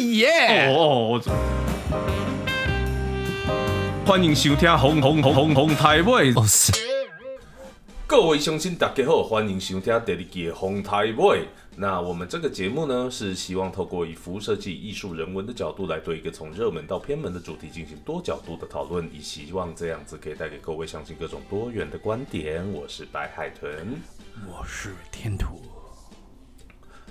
耶！哦，欢迎收听《红红红红红台尾》。哦是，各位乡亲，大家好，欢迎收听第二季的《红台尾》。那我们这个节目呢，是希望透过以服务设计、艺术、人文的角度，来对一个从热门到偏门的主题进行多角度的讨论，以希望这样子可以带给各位乡亲各种多元的观点。我是白海豚。我是天土。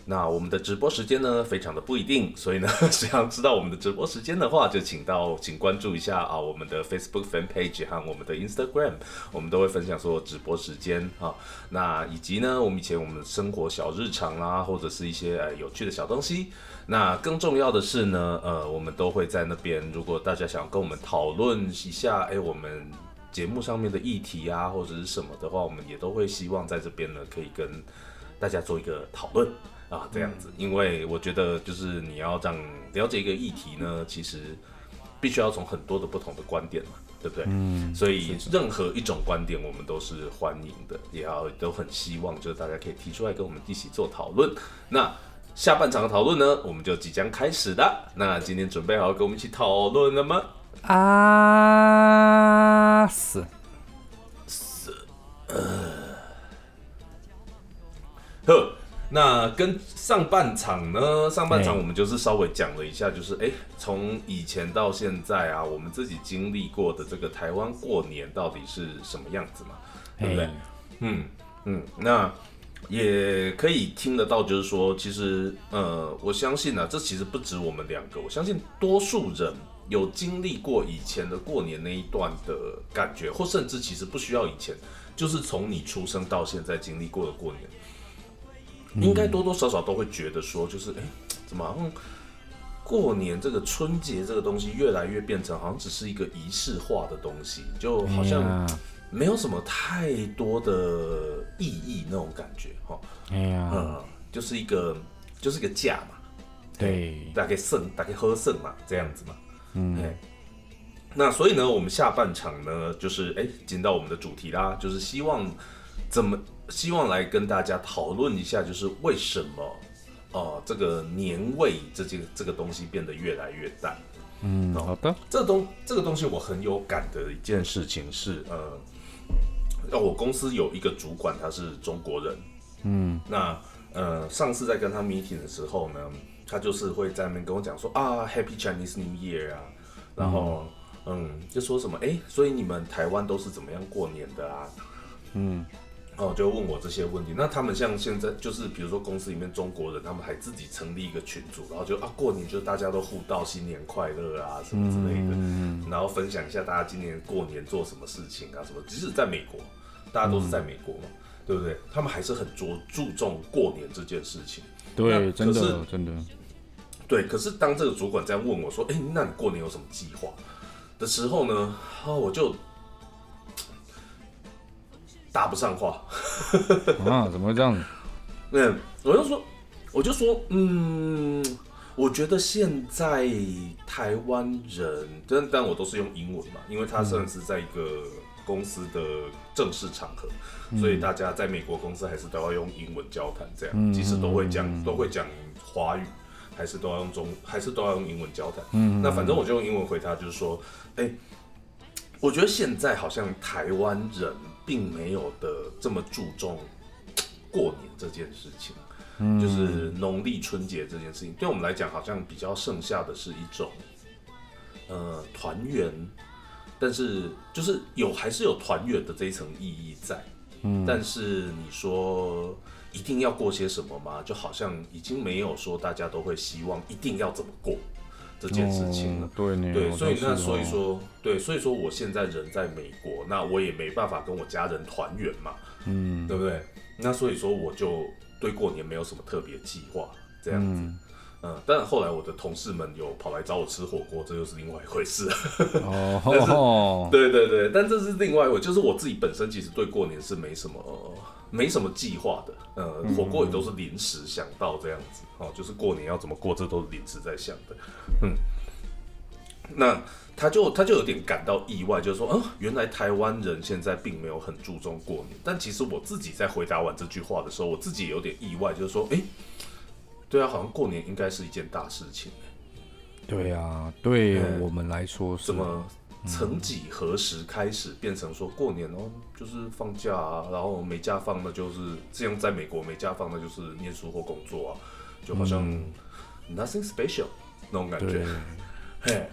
那我们的直播时间呢，非常的不一定，所以呢，想要知道我们的直播时间的话，就请到请关注一下啊，我们的 Facebook fan page 和我们的 Instagram，我们都会分享所有直播时间啊。那以及呢，我们以前我们的生活小日常啦，或者是一些呃有趣的小东西。那更重要的是呢，呃，我们都会在那边，如果大家想跟我们讨论一下，哎，我们节目上面的议题啊，或者是什么的话，我们也都会希望在这边呢，可以跟大家做一个讨论。啊，这样子，因为我觉得就是你要这样了解一个议题呢，其实必须要从很多的不同的观点嘛，对不对？嗯，所以任何一种观点我们都是欢迎的，也要都很希望就是大家可以提出来跟我们一起做讨论。那下半场的讨论呢，我们就即将开始了。那今天准备好跟我们一起讨论了吗？啊死！呵。那跟上半场呢？上半场我们就是稍微讲了一下，就是哎，从以前到现在啊，我们自己经历过的这个台湾过年到底是什么样子嘛？对不对？嗯嗯，那也可以听得到，就是说，其实呃，我相信呢，这其实不止我们两个，我相信多数人有经历过以前的过年那一段的感觉，或甚至其实不需要以前，就是从你出生到现在经历过的过年。应该多多少少都会觉得说，就是哎，怎么好像过年这个春节这个东西越来越变成好像只是一个仪式化的东西，就好像没有什么太多的意义那种感觉哈。哎呀，嗯，就是一个就是一个假嘛，对，大概剩大概喝剩嘛，这样子嘛。嗯，那所以呢，我们下半场呢，就是哎，进到我们的主题啦，就是希望怎么。希望来跟大家讨论一下，就是为什么，呃，这个年味这件这个东西变得越来越淡。嗯，好的。这东这个东西我很有感的一件事情是，呃，要我公司有一个主管他是中国人。嗯，那呃，上次在跟他 meeting 的时候呢，他就是会在那边跟我讲说啊，Happy Chinese New Year 啊，然后嗯，就说什么哎，所以你们台湾都是怎么样过年的啊？嗯。哦，就问我这些问题。那他们像现在，就是比如说公司里面中国人，他们还自己成立一个群组，然后就啊过年就大家都互道新年快乐啊什么之类的，嗯然后分享一下大家今年过年做什么事情啊什么。即使在美国，大家都是在美国嘛，对不对？他们还是很着注重过年这件事情。对，真的真的。对，可是当这个主管在问我说：“哎，那你过年有什么计划？”的时候呢，啊，我就。搭不上话 啊？怎么会这样子？嗯，我就说，我就说，嗯，我觉得现在台湾人，但但我都是用英文嘛，因为他算是在一个公司的正式场合，所以大家在美国公司还是都要用英文交谈，这样，即使都会讲都会讲华语，还是都要用中，还是都要用英文交谈。嗯，那反正我就用英文回他，就是说，哎，我觉得现在好像台湾人。并没有的这么注重过年这件事情，就是农历春节这件事情，对我们来讲好像比较剩下的是一种呃团圆，但是就是有还是有团圆的这一层意义在，嗯，但是你说一定要过些什么吗？就好像已经没有说大家都会希望一定要怎么过。这件事情了，对对，所以那所以说，对，所以说我现在人在美国，那我也没办法跟我家人团圆嘛，嗯，对不对？那所以说我就对过年没有什么特别计划，这样子，嗯，但后来我的同事们有跑来找我吃火锅，这又是另外一回事，哦，对对对，但这是另外一回，就是我自己本身其实对过年是没什么。没什么计划的，呃，火锅也都是临时想到这样子，哦，就是过年要怎么过，这都是临时在想的，嗯，那他就他就有点感到意外，就是说，嗯，原来台湾人现在并没有很注重过年，但其实我自己在回答完这句话的时候，我自己也有点意外，就是说，哎，对啊，好像过年应该是一件大事情，对啊，对嗯。我们来说是怎么曾几何时开始变成说过年哦，就是放假啊，然后没假放的，就是这样，在美国没假放的，就是念书或工作啊，就好像 nothing special 那种感觉。嘿，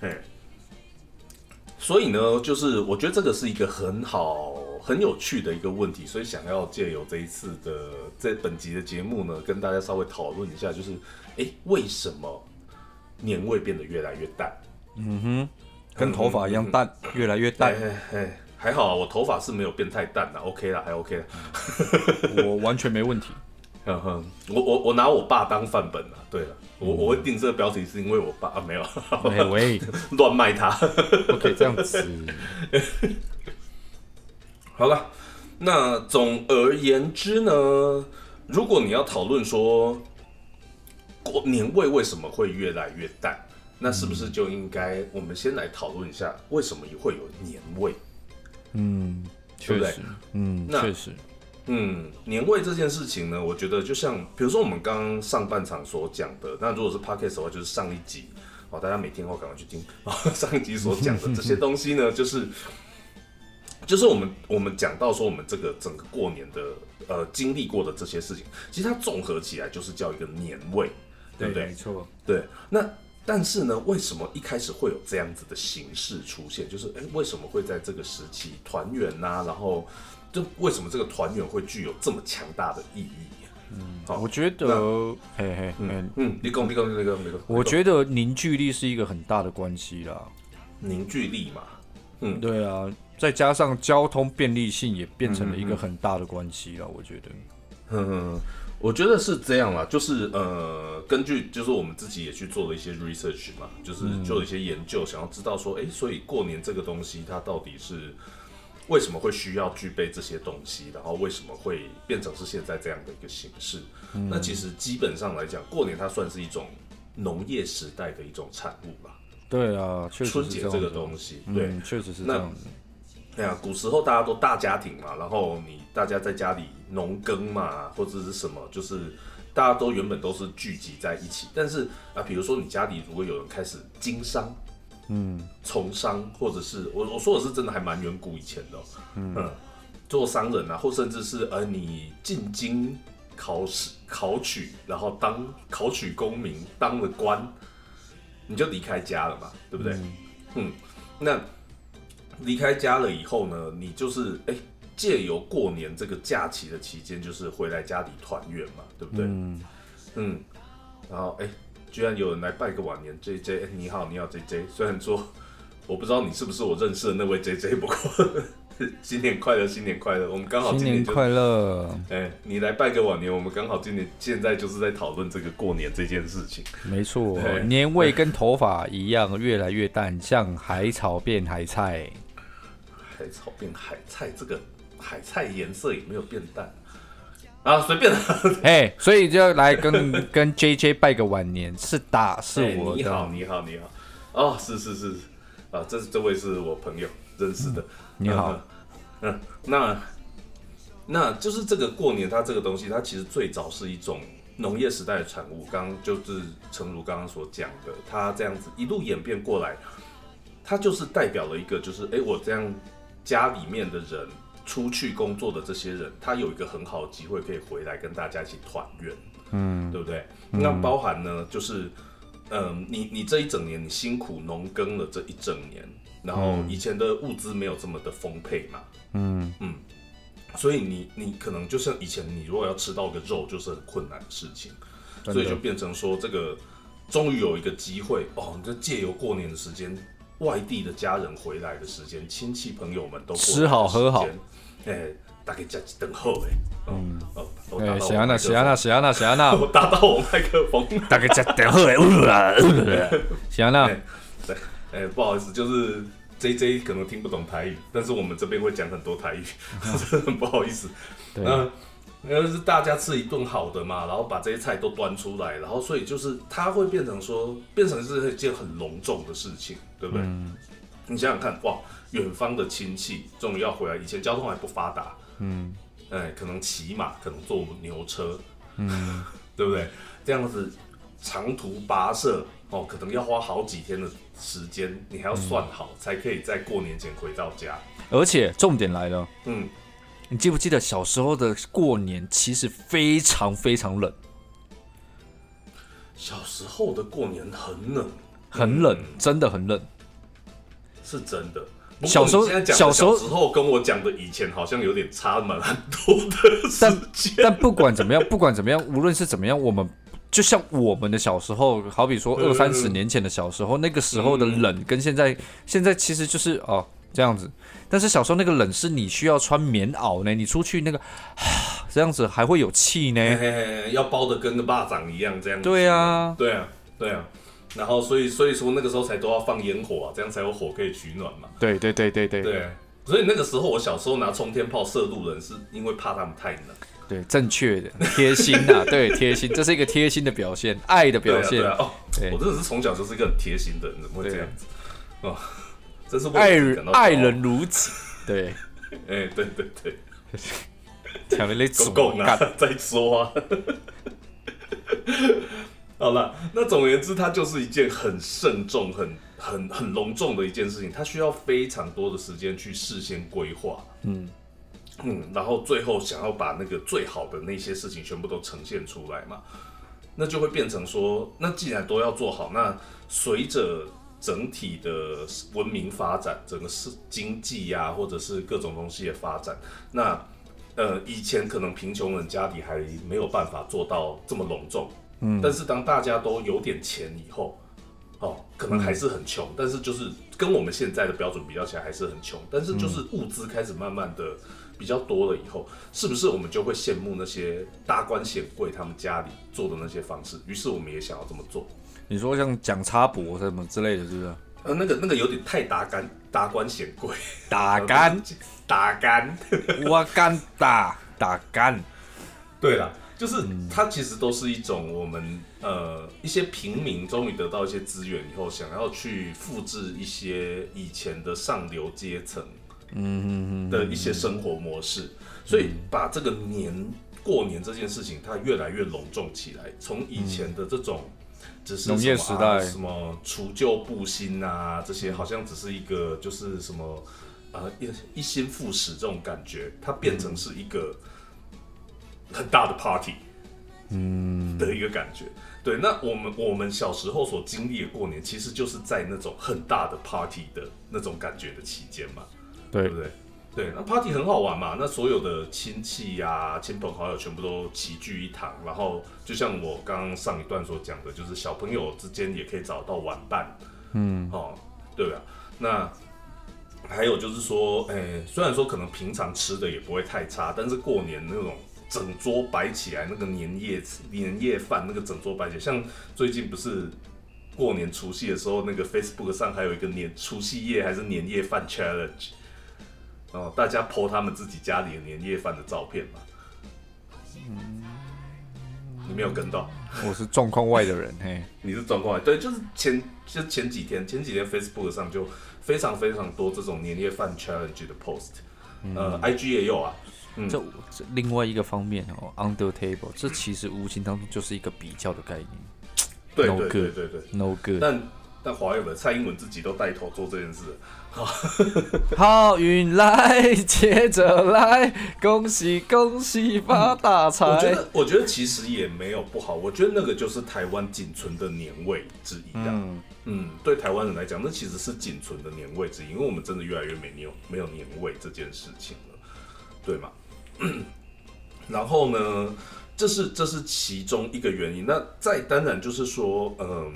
嘿，所以呢，就是我觉得这个是一个很好、很有趣的一个问题，所以想要借由这一次的这本集的节目呢，跟大家稍微讨论一下，就是，哎，为什么年味变得越来越淡？嗯哼跟头发一样淡，越来越淡。哎哎，还好啊，我头发是没有变太淡的 o k 啦，还 OK 啦。我完全没问题。我我我拿我爸当范本啊。对了，我我会定这个标题是因为我爸啊，没有喂喂，乱卖他。不可以这样子。好了，那总而言之呢，如果你要讨论说过年味为什么会越来越淡，那是不是就应该我们先来讨论一下为什么会有年味？嗯，对不对确实，嗯，那确实，嗯，年味这件事情呢，我觉得就像比如说我们刚刚上半场所讲的，那如果是 podcast 的话，就是上一集哦，大家每天后赶快去听啊、上一集所讲的这些东西呢，就是就是我们我们讲到说我们这个整个过年的呃经历过的这些事情，其实它综合起来就是叫一个年味，对不对？没错。对，那但是呢，为什么一开始会有这样子的形式出现？就是哎，诶为什么会在这个时期团圆呐？然后就为什么这个团圆会具有这么强大的意义？嗯，好，我觉得，嘿嘿，嗯，嗯，你讲，你讲，那个那个，我觉得凝聚力是一个很大的关系啦。凝聚力嘛，嗯对啊，再加上交通便利性也变成了一个很大的关系了。我觉得，嗯，我觉得是这样啦，就是呃，根据就是我们自己也去做了一些 research 嘛，就是做了一些研究，想要知道说，哎、所以过年这个东西它到底是为什么会需要具备这些东西，然后为什么会变成是现在这样的一个形式？那其实基本上来讲，过年它算是一种农业时代的一种产物吧。对啊，确实春节这个东西，对，嗯，确实是这样子。对啊，古时候大家都大家庭嘛，然后你大家在家里农耕嘛，或者是什么，就是大家都原本都是聚集在一起。但是啊，比如说你家里如果有人开始经商，嗯，从商，或者是我我说的是真的还蛮远古以前的哦、嗯做商人啊，或甚至是呃你进京考试考取，然后当考取功名，当了官，你就离开家了嘛，对不对？嗯，那离开家了以后呢，你就是哎，借由过年这个假期的期间，就是回来家里团圆嘛，对不对？嗯，嗯，然后哎，居然有人来拜个晚年，J J，哎，你好，你好，J J。虽然说我不知道你是不是我认识的那位 J J，不过新年快乐，新年快乐。我们刚好新今年就年快乐，哎，你来拜个晚年，我们刚好今年现在就是在讨论这个过年这件事情。没错，年味跟头发一样，越来越淡，像海草变海菜。海草变海菜，这个海菜颜色也没有变淡啊，随便啦。哎，所以就要来跟 跟 J J 拜个晚年，是打是哎我你好，你好，你好。哦，是是是，啊，这这位是我朋友认识的。你好嗯，嗯，那那就是这个过年，它这个东西，它其实最早是一种农业时代的产物。刚刚就是诚如刚刚所讲的，它这样子一路演变过来，它就是代表了一个，就是哎，我这样家里面的人出去工作的这些人，他有一个很好的机会可以回来跟大家一起团圆。嗯，对不对？那包含呢，就是，嗯，你你这一整年你辛苦农耕了这一整年，然后以前的物资没有这么的丰沛嘛，嗯。所以你你可能就像以前你如果要吃到个肉，就是很困难的事情，所以就变成说这个终于有一个机会哦，你就借由过年的时间，外地的家人回来的时间，亲戚朋友们都吃好喝好。哎，大概加几等候哎，嗯，哦，哎，到谁啊那我麦克风。谁啊那谁啊那谁啊那，我打到我麦克风。大概在等会，谁啊那？哎，对，哎、不好意思，就是 J J 可能听不懂台语，但是我们这边会讲很多台语，真的很不好意思。对，那那就是大家吃一顿好的嘛，然后把这些菜都端出来，然后所以就是它会变成说，变成是一件很隆重的事情，对不对？你想想看，哇，远方的亲戚终于要回来，以前交通还不发达，嗯哎，可能骑马，可能坐牛车，嗯，对不对？这样子长途跋涉哦，可能要花好几天的时间，你还要算好，才可以在过年前回到家。而且重点来了，嗯，你记不记得小时候的过年其实非常非常冷，小时候的过年很冷，很冷，嗯真的很冷。是真的。小时候小时候跟我讲的以前好像有点差蛮很多的时间。但不管怎么样，不管怎么样，无论是怎么样，我们就像我们的小时候，好比说嗯二三十年前的小时候，那个时候的冷跟现在，现在其实就是哦这样子。但是小时候那个冷是你需要穿棉袄呢，你出去那个 这样子还会有气呢。嘿嘿嘿要包的跟个巴掌一样这样子。对啊，对啊，对啊。然后所以所以说那个时候才都要放烟火啊，这样才有火可以取暖嘛。对对对对对对，所以那个时候我小时候拿冲天炮射路人，是因为怕他们太冷。对，正确的贴心啊，对贴心，这是一个贴心的表现，爱的表现对，啊，哦，对我真的是从小就是一个很贴心的人，怎么会这样子？哦，爱我自己感到骄傲爱。人如己。对，哎，对对对，讲的那公种公啊干，再说啊。好了，那总而言之，它就是一件很慎重、很很很隆重的一件事情，它需要非常多的时间去事先规划。嗯嗯，然后最后想要把那个最好的那些事情全部都呈现出来嘛，那就会变成说，那既然都要做好，那随着整体的文明发展，整个是经济呀、或者是各种东西的发展，那呃以前可能贫穷人家里还没有办法做到这么隆重，嗯但是当大家都有点钱以后，哦，可能还是很穷，但是就是跟我们现在的标准比较起来还是很穷，但是就是物资开始慢慢的比较多了以后，是不是我们就会羡慕那些达官显贵他们家里做的那些方式？于是我们也想要这么做。你说像蒋插博什么之类的，是不是？呃，那个那个有点太达官达官显贵，打干，达官。我干打打干，对了，就是它其实都是一种我们呃一些平民终于得到一些资源以后，想要去复制一些以前的上流阶层嗯的一些生活模式，所以把这个年过年这件事情，它越来越隆重起来。从以前的这种只是农业时代啊什么除旧布新啊，这些好像只是一个就是什么呃一一心复始这种感觉，它变成是一个很大的 party。嗯，的一个感觉。对，那我们我们小时候所经历的过年，其实就是在那种很大的 party 的那种感觉的期间嘛，对对不，对？对，那 party 很好玩嘛，那所有的亲戚呀、亲朋好友全部都齐聚一堂，然后就像我刚刚上一段所讲的，就是小朋友之间也可以找到玩伴，嗯哦，对吧？那还有就是说，诶、虽然说可能平常吃的也不会太差，但是过年那种整桌摆起来那个年夜年夜饭，那个整桌摆起来，像最近不是过年除夕的时候，那个 Facebook 上还有一个年除夕夜还是年夜饭 challenge，哦，大家 po 他们自己家里的年夜饭的照片嘛。你没有跟到？我是状况外的人，嘿，你是状况外对，就是前就前几天，前几天 Facebook 上就非常非常多这种年夜饭 challenge 的 post，、呃，IG 也有啊，嗯这这另外一个方面哦，under table，这其实无形当中就是一个比较的概念对对对对对，，no good。但但华为的蔡英文自己都带头做这件事，好好运来，接着来，恭喜恭喜发大财我觉财。得我觉得其实也没有不好，我觉得那个就是台湾仅存的年味之一啊。嗯，嗯，对台湾人来讲，那其实是仅存的年味之一，因为我们真的越来越没年没有年味这件事情了，对吗？然后呢，这是这是其中一个原因。那再当然就是说，嗯，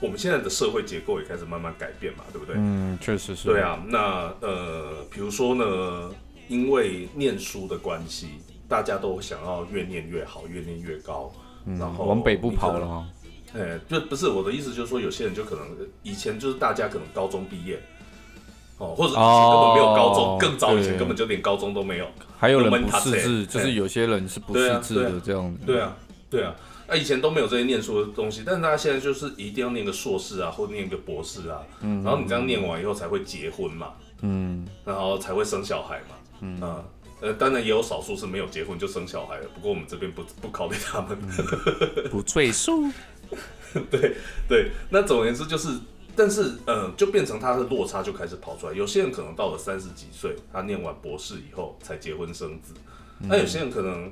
我们现在的社会结构也开始慢慢改变嘛，对不对？嗯，确实是。对，啊，那呃，比如说呢，因为念书的关系，大家都想要越念越好，越念越高，然后嗯往北部跑了哦。哎，就不是我的意思，就是说有些人就可能呃以前就是大家可能高中毕业，哦，或者以前根本没有高中，哦更早以前根本就连高中都没有。还有人不识字，就是哎有些人是不识字的这样子。对啊，对啊，那、以前都没有这些念书的东西，但是大家现在就是一定要念个硕士啊，或念个博士啊，然后你这样念完以后才会结婚嘛，嗯，然后才会生小孩嘛，嗯呃，当然也有少数是没有结婚就生小孩的，不过我们这边不不考虑他们。不赘述。对对，那总而言之就是，但是嗯，就变成他的落差就开始跑出来。有些人可能到了三十几岁，他念完博士以后才结婚生子，那有些人可能，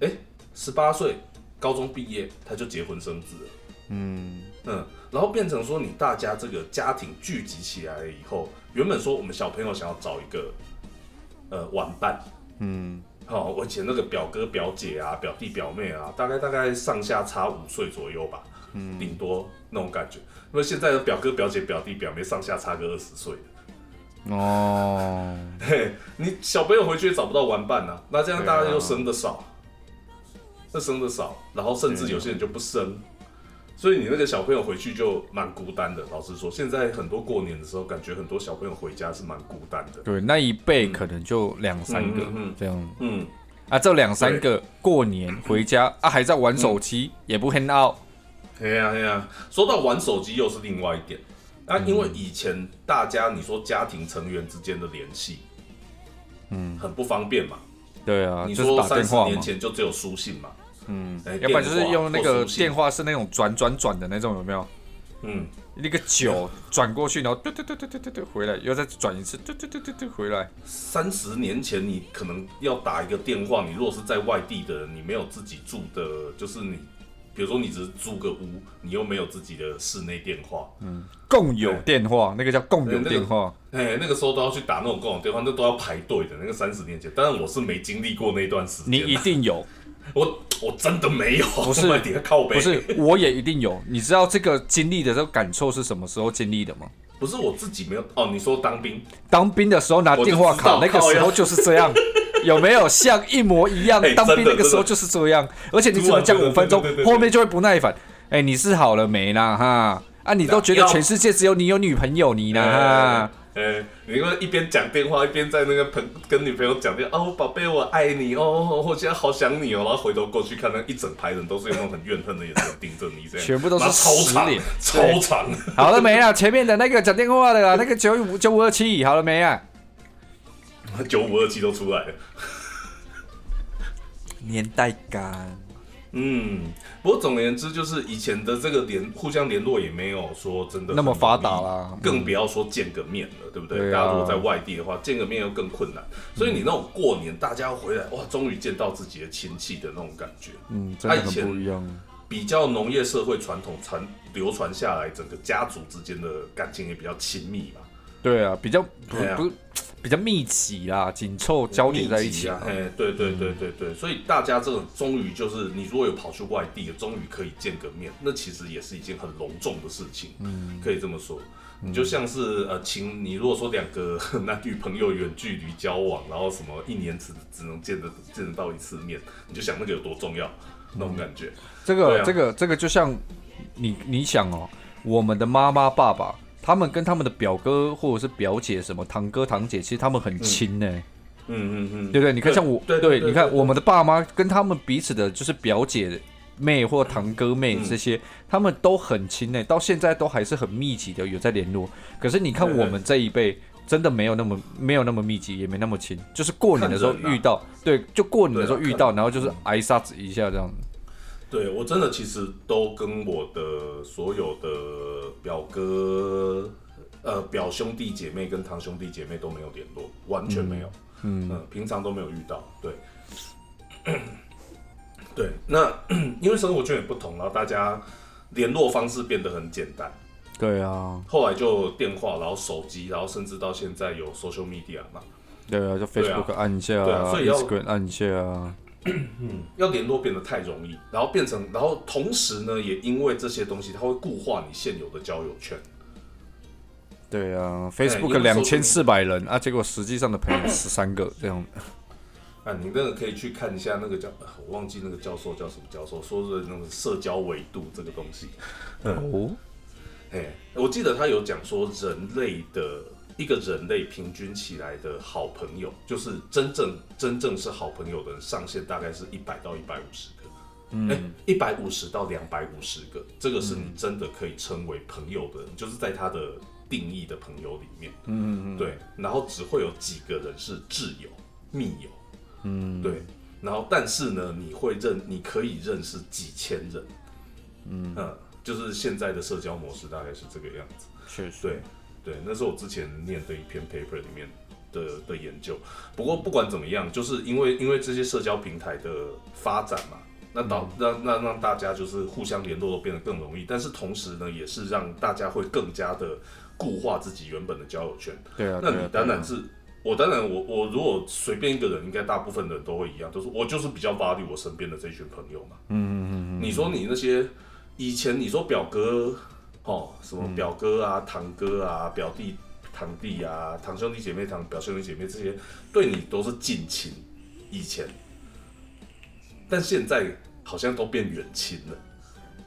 哎，十八岁高中毕业他就结婚生子了，嗯。嗯，然后变成说你大家这个家庭聚集起来了以后，原本说我们小朋友想要找一个呃玩伴，嗯。好，我以前那个表哥表姐啊，表弟表妹啊，大概大概上下差五岁左右吧，嗯，顶多那种感觉。因为现在的表哥表姐表弟表妹上下差个二十岁。哦，嘿，你小朋友回去也找不到玩伴呐，那这样大家又生的少，那生的少，然后甚至有些人就不生。所以你那个小朋友回去就蛮孤单的。老实说，现在很多过年的时候，感觉很多小朋友回家是蛮孤单的。对，那一辈可能就两三个这样。嗯，啊，这两三个过年回家啊，还在玩手机，也不 hang out。对呀对呀，说到玩手机又是另外一点。啊，因为以前大家你说家庭成员之间的联系，嗯，很不方便嘛。对啊，你说三十年前就只有书信嘛。嗯，要不然就是用那个电话是那种转转转的那种，有没有？嗯，那个九转过去，然后对对对对对对对回来，又再转一次，对对对对对回来。三十年前你可能要打一个电话，你如果是在外地的，你没有自己住的，就是你，比如说你只是租个屋，你又没有自己的室内电话，嗯，共有电话，那个叫共有电话，哎，那个时候都要去打那种共有电话，那都要排队的。那个三十年前，当然我是没经历过那段时间，你一定有。我我真的没有，不是 靠背，不是我也一定有。你知道这个经历的这个感受是什么时候经历的吗？不是我自己没有哦。你说当兵，当兵的时候拿电话卡，那个时候就是这样，有没有像一模一样？当兵那个时候就是这样，而且你只能讲五分钟，后面就会不耐烦。哎，你是好了没啦？哈啊，你都觉得全世界只有你有女朋友你呢？哈。呃，你会一边讲电话一边在那个朋跟女朋友讲电话，哦，宝贝，我爱你哦，我现在好想你哦，然后回头过去看，那一整排人都是用那种很怨恨的眼神盯着你，这样全部都是 超长，超长。好了没啊？前面的那个讲电话的啊，那个九五九五二七，好了没啊？九五二七都出来了，年代感。嗯，不过总而言之，就是以前的这个联互相联络也没有说真的那么发达啦，更不要说见个面了，对不对？大家如果在外地的话，见个面又更困难。所以你那种过年大家回来，哇，终于见到自己的亲戚的那种感觉，嗯，真的很不一样。比较农业社会传统传流传下来，整个家族之间的感情也比较亲密嘛。对啊，比较不不。比较密集啦，紧凑交叠在一起啊！哎，对对对对对，所以大家这种终于就是，你如果有跑去外地，终于可以见个面，那其实也是一件很隆重的事情，嗯，可以这么说。你就像是呃，情，你如果说两个 男女朋友远距离交往，然后什么一年只只能见得见得到一次面，你就想那个有多重要，那种感觉。这个这个这个就像你你想哦，我们的妈妈爸爸。他们跟他们的表哥或者是表姐，什么堂哥堂姐，其实他们很亲呢。嗯嗯嗯，对不对？你看像我，对，你看我们的爸妈跟他们彼此的，就是表姐妹或堂哥妹这些，他们都很亲呢，到现在都还是很密集的有在联络。可是你看我们这一辈，真的没有那么没有那么密集，也没那么亲，就是过年的时候 遇到，对，就过年的时候遇到，然后就是挨杀子一下这样子。对我真的其实都跟我的所有的表哥、呃表兄弟姐妹跟堂兄弟姐妹都没有联络，完全没有，嗯，平常都没有遇到。对，对，那 因为生活圈也不同，然后大家联络方式变得很简单。对啊，后来就电话，然后手机，然后甚至到现在有 social media 嘛。对啊，就 Facebook 按一下啊，Instagram 按一下啊。嗯，要联络变得太容易，然后变成，然后同时呢，也因为这些东西，它会固化你现有的交友圈。对啊，Facebook 两千四百人啊，结果实际上的朋友十三个这样。啊，你那个可以去看一下那个叫，我忘记那个教授叫什么教授，说的那个社交维度这个东西。哦，哎，我记得他有讲说人类的。一个人类平均起来的好朋友，就是真正真正是好朋友的人上限大概是一百到一百五十个，嗯，一百五十到两百五十个，这个是你真的可以称为朋友的人，就是在他的定义的朋友里面，嗯嗯对，然后只会有几个人是挚友、密友，嗯，对，然后但是呢，你会认，你可以认识几千人，嗯就是现在的社交模式大概是这个样子。确实，对对，那是我之前念的一篇 paper 里面的的研究。不过不管怎么样，就是因为因为这些社交平台的发展嘛，那导让让让大家就是互相联络都变得更容易，但是同时呢，也是让大家会更加的固化自己原本的交友圈。对啊，那你当然是。我当然，我我如果随便一个人，应该大部分的人都会一样，都是我就是比较 value 我身边的这群朋友嘛。嗯嗯嗯你说你那些以前你说表哥，哦，什么表哥啊、堂哥啊、表弟、堂弟啊、堂兄弟姐妹、堂表兄弟姐妹这些，对你都是近亲，以前，但现在好像都变远亲了。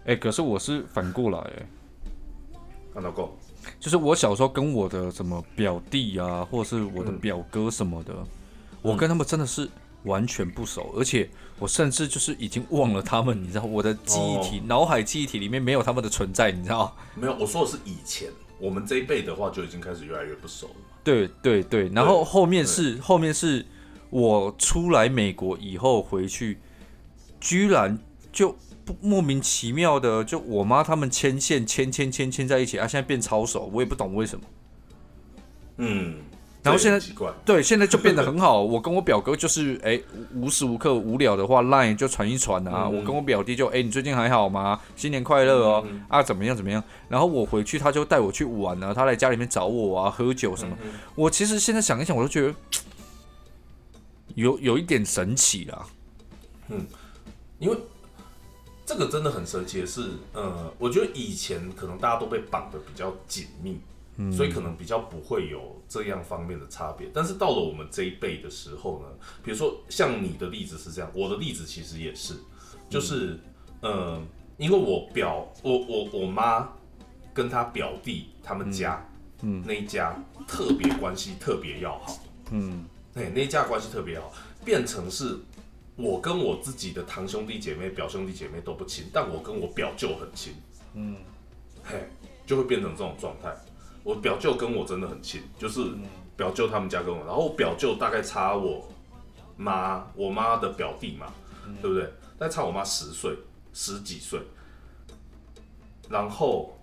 哎，可是我是反过来，哎，看到过。就是我小时候跟我的什么表弟啊，或者是我的表哥什么的，我跟他们真的是完全不熟，而且我甚至就是已经忘了他们，你知道，我的记忆体、脑海记忆体里面没有他们的存在，你知道没有，我说的是以前，我们这一辈的话就已经开始越来越不熟了。对对对，然后后面是后面是我出来美国以后回去，居然就不。莫名其妙的，就我妈他们牵线牵牵牵牵在一起啊，现在变超熟，我也不懂为什么。嗯，然后现在，对，现在就变得很好。我跟我表哥就是，哎，无时无刻无聊的话，line 就传一传啊。我跟我表弟就，哎，你最近还好吗？新年快乐哦！啊，怎么样怎么样？然后我回去，他就带我去玩啊，他来家里面找我啊，喝酒什么。我其实现在想一想，我都觉得有有一点神奇啦。嗯，因为。这个真的很神奇的是，呃，我觉得以前可能大家都被绑的比较紧密，所以可能比较不会有这样方面的差别。但是到了我们这一辈的时候呢，比如说像你的例子是这样，我的例子其实也是，就是，呃，因为我表我我我妈跟她表弟他们家，嗯，那一家特别关系特别要好，嗯，哎，那一家关系特别好，变成是。我跟我自己的堂兄弟姐妹、表兄弟姐妹都不亲，但我跟我表舅很亲。嗯，嘿，就会变成这种状态。我表舅跟我真的很亲，就是表舅他们家跟我，然后我表舅大概差我妈，我妈的表弟嘛，对不对？大概差我妈十岁，十几岁。然后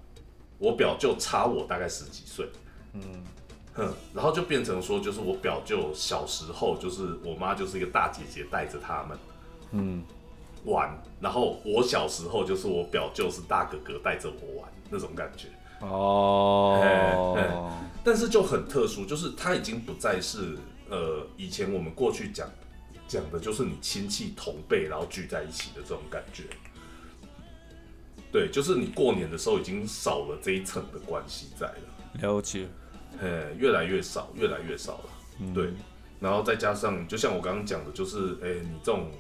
我表舅差我大概十几岁。嗯。哼，然后就变成说，就是我表舅小时候，就是我妈就是一个大姐姐带着他们，嗯，玩。然后我小时候，就是我表舅是大哥哥带着我玩那种感觉。哦，但是就很特殊，就是他已经不再是呃以前我们过去讲讲的，就是你亲戚同辈然后聚在一起的这种感觉。对，就是你过年的时候已经少了这一层的关系在了。了解。呃，越来越少，越来越少了。对，然后再加上，就像我刚刚讲的，就是，哎，你这种，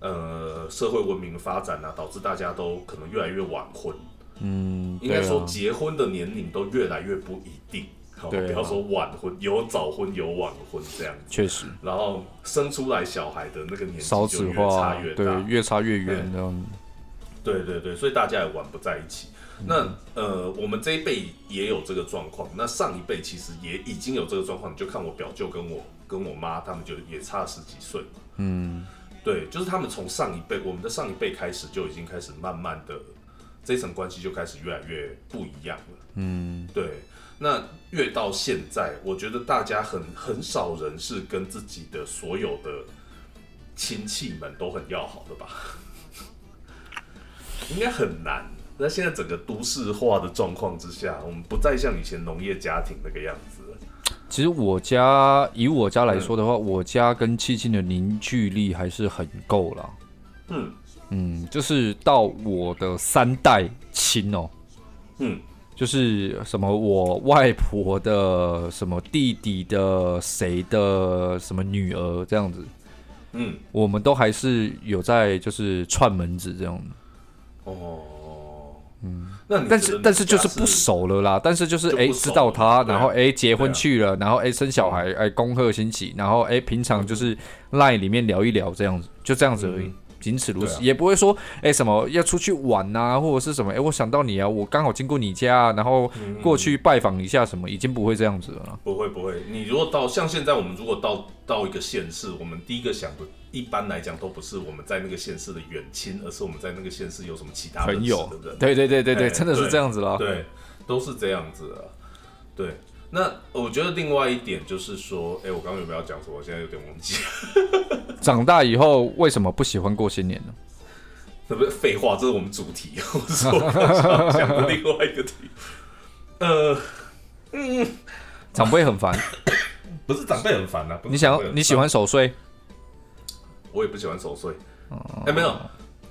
呃，社会文明的发展啊，导致大家都可能越来越晚婚。嗯，应该说结婚的年龄都越来越不一定。好，不要说晚婚，有早婚有晚婚这样子。确实。然后生出来小孩的那个年纪就越差越大，对，越差越远这样。对对对，所以大家也玩不在一起。那呃，我们这一辈也有这个状况。那上一辈其实也已经有这个状况，你就看我表舅跟我跟我妈，他们就也差十几岁嘛。嗯，对，就是他们从上一辈，我们的上一辈开始就已经开始慢慢的这层关系就开始越来越不一样了。嗯，对。那越到现在，我觉得大家很很少人是跟自己的所有的亲戚们都很要好的吧？应该很难。那现在整个都市化的状况之下，我们不再像以前农业家庭那个样子。其实我家以我家来说的话，我家跟亲戚的凝聚力还是很够了。嗯嗯，就是到我的三代亲哦，嗯，就是什么我外婆的什么弟弟的谁的什么女儿这样子，嗯，我们都还是有在就是串门子这样。哦。嗯，那但是但是就是不熟了啦，但是就是哎知道他，然后哎结婚去了，然后哎生小孩，哎恭贺新喜，然后哎平常就是赖里面聊一聊这样子，就这样子而已。仅此如此，也不会说哎什么要出去玩呐，或者是什么哎我想到你啊，我刚好经过你家，然后过去拜访一下什么，已经不会这样子了。不会不会，你如果到像现在我们如果到到一个县市，我们第一个想的，一般来讲都不是我们在那个县市的远亲，而是我们在那个县市有什么其他朋友。对对对对对，真的是这样子了。对，都是这样子啊。对。那我觉得另外一点就是说，哎，我刚刚有没有讲什么？我现在有点忘记。长大以后为什么不喜欢过新年呢？这不是废话，这是我们主题。我说讲的另外一个题。呃，嗯，长辈很烦。不是长辈很烦啊，你想你喜欢守岁？我也不喜欢守岁。哎，没有，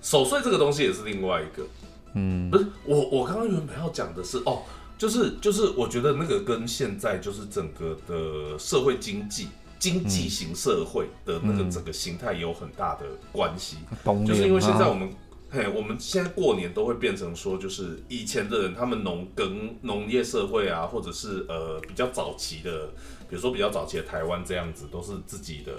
守岁这个东西也是另外一个。嗯，不是我，我刚刚原本要讲的是哦。就是就是，我觉得那个跟现在就是整个的社会经济经济型社会的那个整个形态有很大的关系。就是因为现在我们嘿，我们现在过年都会变成说，就是以前的人他们农耕农业社会啊，或者是呃比较早期的，比如说比较早期的台湾这样子，都是自己的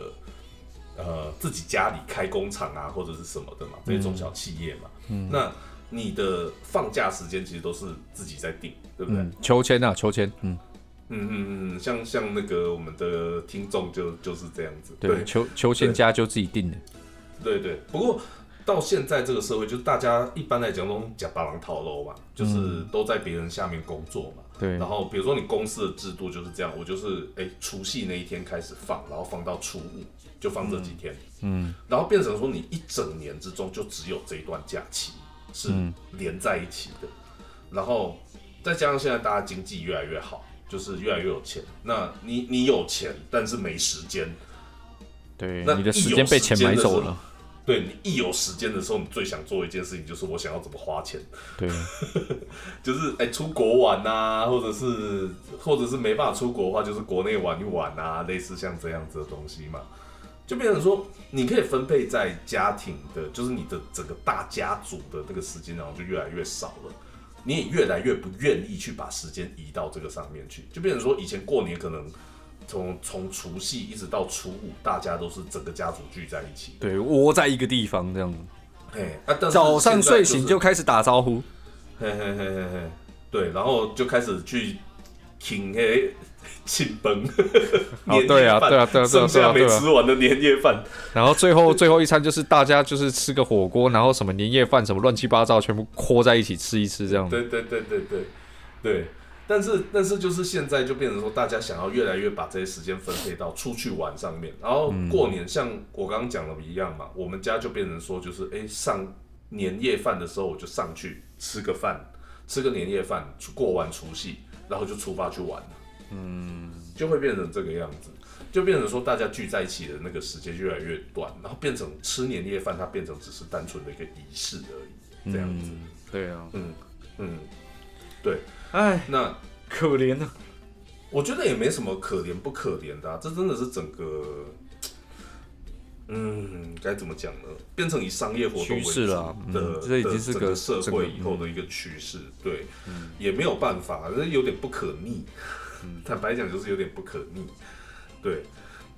呃自己家里开工厂啊，或者是什么的嘛，这些中小企业嘛。嗯，那。你的放假时间其实都是自己在定，对不对？秋千啊，秋千，嗯嗯嗯嗯，像像那个我们的听众就就是这样子，对，秋秋千家就自己定的，对对。不过到现在这个社会，就是大家一般来讲都讲八郎套路嘛，就是都在别人下面工作嘛，对。然后比如说你公司的制度就是这样，我就是哎除夕那一天开始放，然后放到初五就放这几天，嗯，然后变成说你一整年之中就只有这一段假期。是连在一起的，然后再加上现在大家经济越来越好，就是越来越有钱。那你你有钱，但是没时间，对，那你的时间被钱买走了。对你一有时间的时候，你最想做一件事情就是我想要怎么花钱。对，就是哎出国玩呐，或者是或者是没办法出国的话，就是国内玩一玩啊，类似像这样子的东西嘛。就变成说，你可以分配在家庭的，就是你的整个大家族的那个时间，然后就越来越少了。你也越来越不愿意去把时间移到这个上面去，就变成说，以前过年可能从从除夕一直到初五，大家都是整个家族聚在一起，对，窝在一个地方这样。嘿，早上睡醒就开始打招呼，嘿嘿嘿嘿嘿，对，然后就开始去请嘿。庆崩，哦，对啊，对啊，对啊，剩下没吃完的年夜饭，然后最后 最后一餐就是大家就是吃个火锅，然后什么年夜饭什么乱七八糟全部扩在一起吃一吃这样。对对对对对对，但是但是就是现在就变成说，大家想要越来越把这些时间分配到出去玩上面，然后过年像我刚刚讲的一样嘛，我们家就变成说就是哎上年夜饭的时候我就上去吃个饭，吃个年夜饭，过完除夕，然后就出发去玩。了。嗯，就会变成这个样子，就变成说大家聚在一起的那个时间越来越短，然后变成吃年夜饭，它变成只是单纯的一个仪式而已，这样子。对啊，嗯嗯，对，哎，那可怜呢？我觉得也没什么可怜不可怜的，这真的是整个，嗯，该怎么讲呢？变成以商业活动为主的，这已经是个社会以后的一个趋势，对，也没有办法，这有点不可逆。坦白讲，就是有点不可逆，对。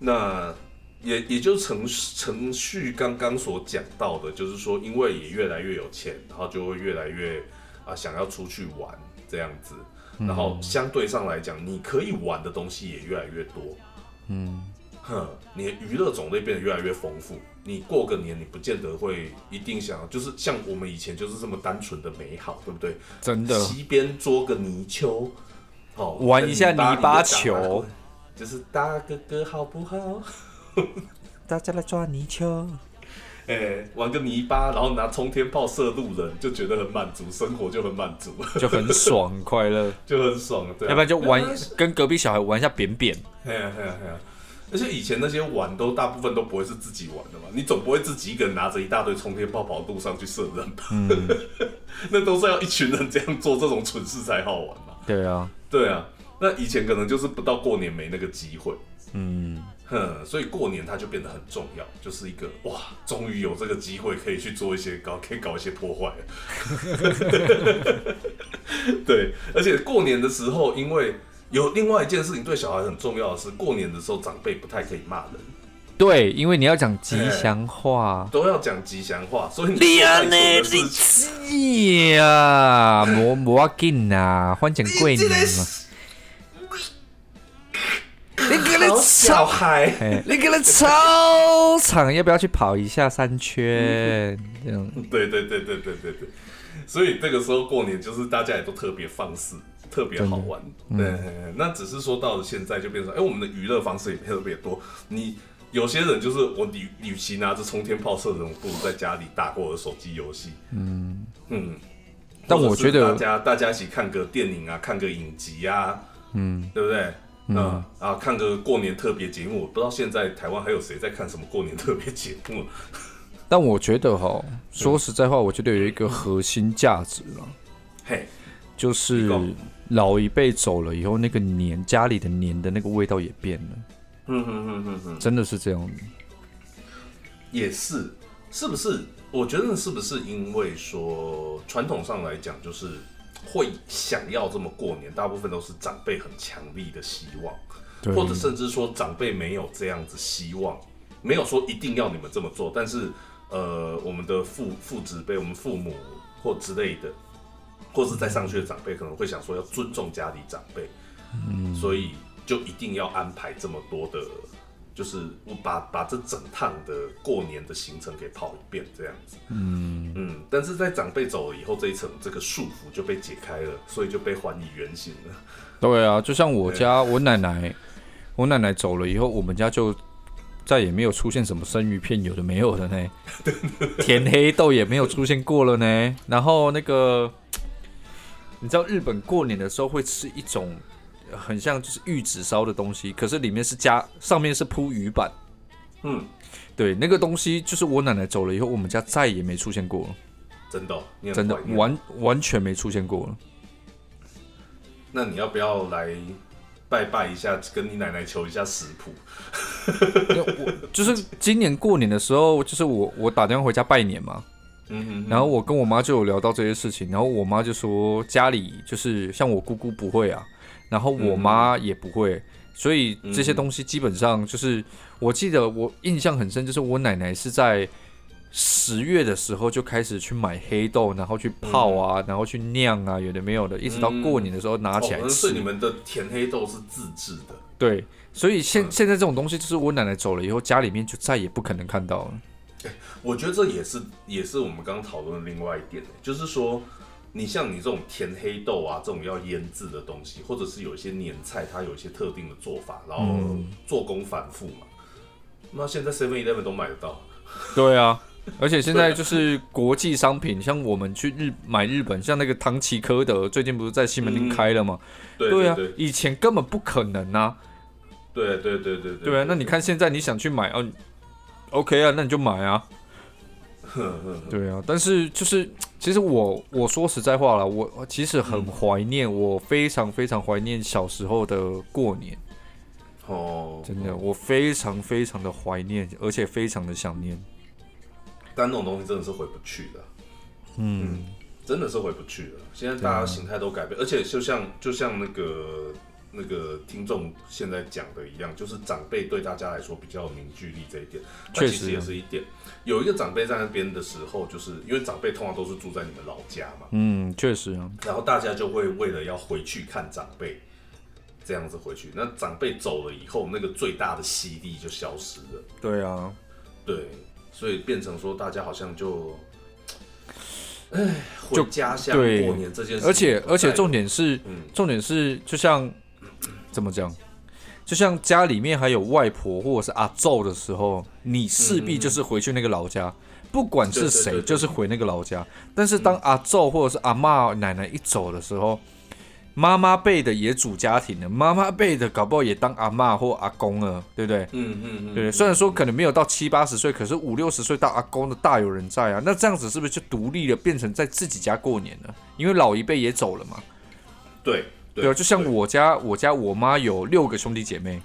那也也就程程序刚刚所讲到的，就是说，因为也越来越有钱，然后就会越来越啊想要出去玩这样子，然后相对上来讲，你可以玩的东西也越来越多，嗯，哼，你的娱乐种类变得越来越丰富。你过个年，你不见得会一定想要，就是像我们以前就是这么单纯的美好，对不对？真的，西边捉个泥鳅。玩一下泥巴球，就是大哥哥好不好？大家来抓泥鳅。哎，玩个泥巴，然后拿冲天炮射路人，就觉得很满足，生活就很满足，就很爽，很快乐，就很爽。对，要不然就玩跟隔壁小孩玩一下扁扁。嘿呀嘿呀嘿呀！而且以前那些玩都大部分都不会是自己玩的嘛，你总不会自己一个人拿着一大堆冲天炮跑路上去射人吧？那都是要一群人这样做这种蠢事才好玩嘛。对啊。对啊，那以前可能就是不到过年没那个机会，嗯，哼，所以过年它就变得很重要，就是一个哇，终于有这个机会可以去做一些搞，可以搞一些破坏。对，而且过年的时候，因为有另外一件事情对小孩很重要的是，过年的时候长辈不太可以骂人。对，因为你要讲吉祥话，都要讲吉祥话，所以你安呢？你呀，莫莫要紧呐，欢讲贵年嘛。你给他小孩，你给他操场，要不要去跑一下三圈？这样。对对对对对对对。所以这个时候过年就是大家也都特别放肆，特别好玩。对，那只是说到了现在就变成，哎，我们的娱乐方式也特别多。你有些人就是我与与其拿着冲天炮射人，不如在家里打过的手机游戏。嗯嗯。但我觉得大家大家一起看个电影啊，看个影集啊，嗯，对不对？嗯啊，看个过年特别节目。我不知道现在台湾还有谁在看什么过年特别节目。但我觉得哈，说实在话，我觉得有一个核心价值了，嘿，就是老一辈走了以后，那个年家里的年的那个味道也变了，嗯哼哼哼哼，真的是这样的，也是，是不是？我觉得是不是因为说传统上来讲，就是会想要这么过年，大部分都是长辈很强力的希望，或者甚至说长辈没有这样子希望，没有说一定要你们这么做，但是。呃，我们的父父子辈，我们父母或之类的，或是在上学的长辈，可能会想说要尊重家里长辈，嗯，所以就一定要安排这么多的，就是我把把这整趟的过年的行程给跑一遍这样子，嗯嗯，但是在长辈走了以后，这一层这个束缚就被解开了，所以就被还以原形了。对啊，就像我家我奶奶，我奶奶走了以后，我们家就。再也没有出现什么生鱼片，有的没有的呢。甜黑豆也没有出现过了呢。然后那个，你知道日本过年的时候会吃一种很像就是玉子烧的东西，可是里面是加上面是铺鱼板。嗯，对，那个东西就是我奶奶走了以后，我们家再也没出现过了。真的，真的完完全没出现过了。那你要不要来？拜拜一下，跟你奶奶求一下食谱。我就是今年过年的时候，就是我我打电话回家拜年嘛，嗯然后我跟我妈就有聊到这些事情，然后我妈就说家里就是像我姑姑不会啊，然后我妈也不会，所以这些东西基本上就是我记得我印象很深，就是我奶奶是在。十月的时候就开始去买黑豆，然后去泡啊，然后去酿啊，有的没有的，一直到过年的时候拿起来吃。是你们的甜黑豆是自制的。对，所以现现在这种东西，就是我奶奶走了以后，家里面就再也不可能看到了。我觉得这也是也是我们刚刚讨论的另外一点，就是说，你像你这种甜黑豆啊，这种要腌制的东西，或者是有一些年菜，它有一些特定的做法，然后做工反复嘛。那现在 Seven Eleven 都买得到。对啊。而且现在就是国际商品，像我们去日买日本，像那个唐吉诃德，最近不是在西门町开了吗？对啊，以前根本不可能啊。对对对对对。啊，那你看现在你想去买哦，OK 啊，那你就买啊。对啊，但是就是其实我我说实在话了，我其实很怀念，我非常非常怀念小时候的过年。哦，真的，我非常非常的怀念，而且非常的想念。但那种东西真的是回不去的，嗯，真的是回不去了。现在大家形态都改变，而且就像就像那个那个听众现在讲的一样，就是长辈对大家来说比较有凝聚力这一点，确实也是一点。有一个长辈在那边的时候，就是因为长辈通常都是住在你们老家嘛，嗯，确实啊。然后大家就会为了要回去看长辈，这样子回去。那长辈走了以后，那个最大的吸力就消失了。对啊，对。所以变成说，大家好像就，哎，回家乡过年这件事，而且而且重点是，重点是，就像怎么讲，就像家里面还有外婆或者是阿昼的时候，你势必就是回去那个老家，不管是谁，就是回那个老家。但是当阿昼或者是阿妈奶奶一走的时候，妈妈辈的也组家庭了，妈妈辈的搞不好也当阿妈或阿公了，对不对？嗯嗯嗯，对。虽然说可能没有到七八十岁，可是五六十岁到阿公的大有人在啊。那这样子是不是就独立了，变成在自己家过年了？因为老一辈也走了嘛。对对啊，就像我家，我家我妈有六个兄弟姐妹。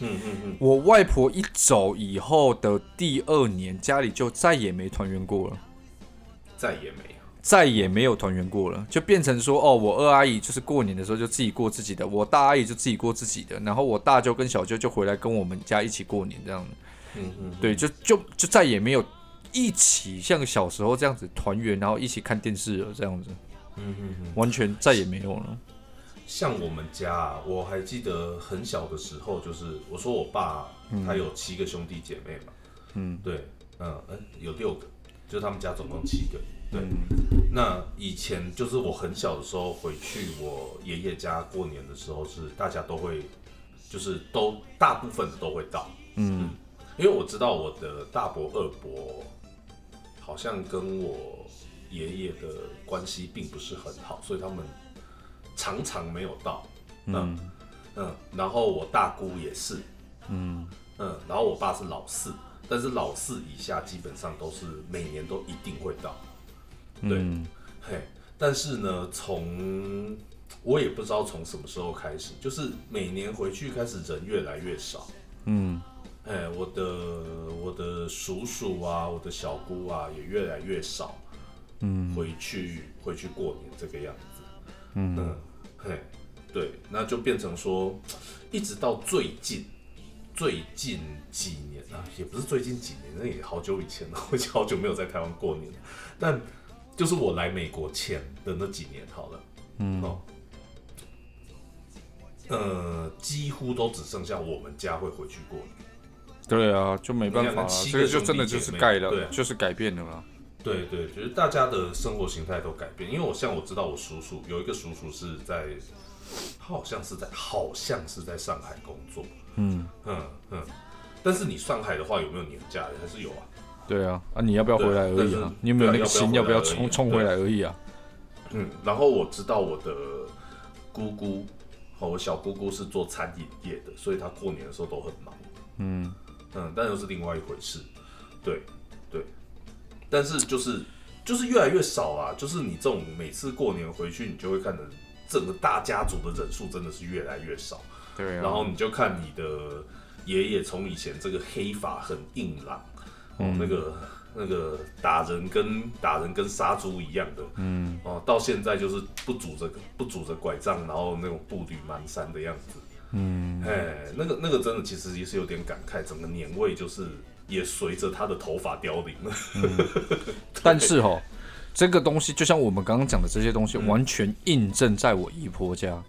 嗯嗯嗯。我外婆一走以后的第二年，家里就再也没团圆过了。再也没有。再也没有团圆过了，就变成说，哦，我二阿姨就是过年的时候就自己过自己的，我大阿姨就自己过自己的，然后我大舅跟小舅就回来跟我们家一起过年这样。嗯嗯，对，就就就再也没有一起像小时候这样子团圆，然后一起看电视了这样子。嗯嗯嗯，完全再也没有了。像我们家，我还记得很小的时候，就是我说我爸他有七个兄弟姐妹嘛。嗯，对，嗯嗯，有六个，就他们家总共七个。对，那以前就是我很小的时候回去我爷爷家过年的时候，是大家都会，就是都大部分的都会到，嗯，因为我知道我的大伯二伯好像跟我爷爷的关系并不是很好，所以他们常常没有到，嗯。嗯，然后我大姑也是，嗯。嗯，然后我爸是老四，但是老四以下基本上都是每年都一定会到。对，嘿，但是呢，从我也不知道从什么时候开始，就是每年回去开始人越来越少。嗯，哎，我的我的叔叔啊，我的小姑啊，也越来越少。嗯，回去回去过年这个样子。嗯，嘿，对，那就变成说，一直到最近最近几年啊，也不是最近几年，那也好久以前了，我已经好久没有在台湾过年了，但。就是我来美国前的那几年好了，嗯，哦，呃，几乎都只剩下我们家会回去过年。对啊，就没办法了，这个就真的就是改了，就是改变了啦。对对，就是大家的生活形态都改变。因为我像我知道我叔叔有一个叔叔是在，他好像是在好像是在上海工作，嗯嗯嗯，但是你上海的话有没有年假？还是有啊。对啊，啊，你要不要回来而已啊？你有没有那个心要不要冲冲回来而已啊？嗯，然后我知道我的姑姑和我小姑姑是做餐饮业的，所以她过年的时候都很忙。嗯嗯，但又是另外一回事。对对，但是就是就是越来越少啊，就是你这种每次过年回去，你就会看的整个大家族的人数真的是越来越少。对，然后你就看你的爷爷从以前这个黑发很硬朗。哦，那个那个打人跟打人跟杀猪一样的，嗯，哦，到现在就是不拄着不拄着拐杖，然后那种步履蹒跚的样子，嗯，哎，那个那个真的其实也是有点感慨，整个年味就是也随着他的头发凋零了。但是哈，这个东西就像我们刚刚讲的这些东西，完全印证在我姨婆家，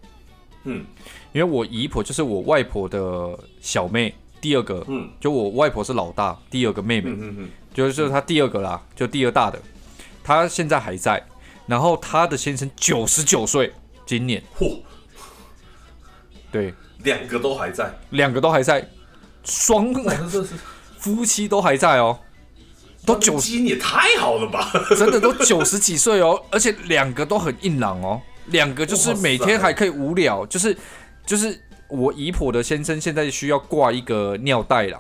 嗯，因为我姨婆就是我外婆的小妹。第二个，嗯，就我外婆是老大，第二个妹妹，嗯嗯就是就是她第二个啦，就第二大的，她现在还在，然后她的先生九十九岁，今年，嚯，对，两个都还在，两个都还在，双夫妻都还在哦，都九十，也太好了吧，真的都九十几岁哦，而且两个都很硬朗哦，两个就是每天还可以无聊，就是就是。我姨婆的先生现在需要挂一个尿袋啦，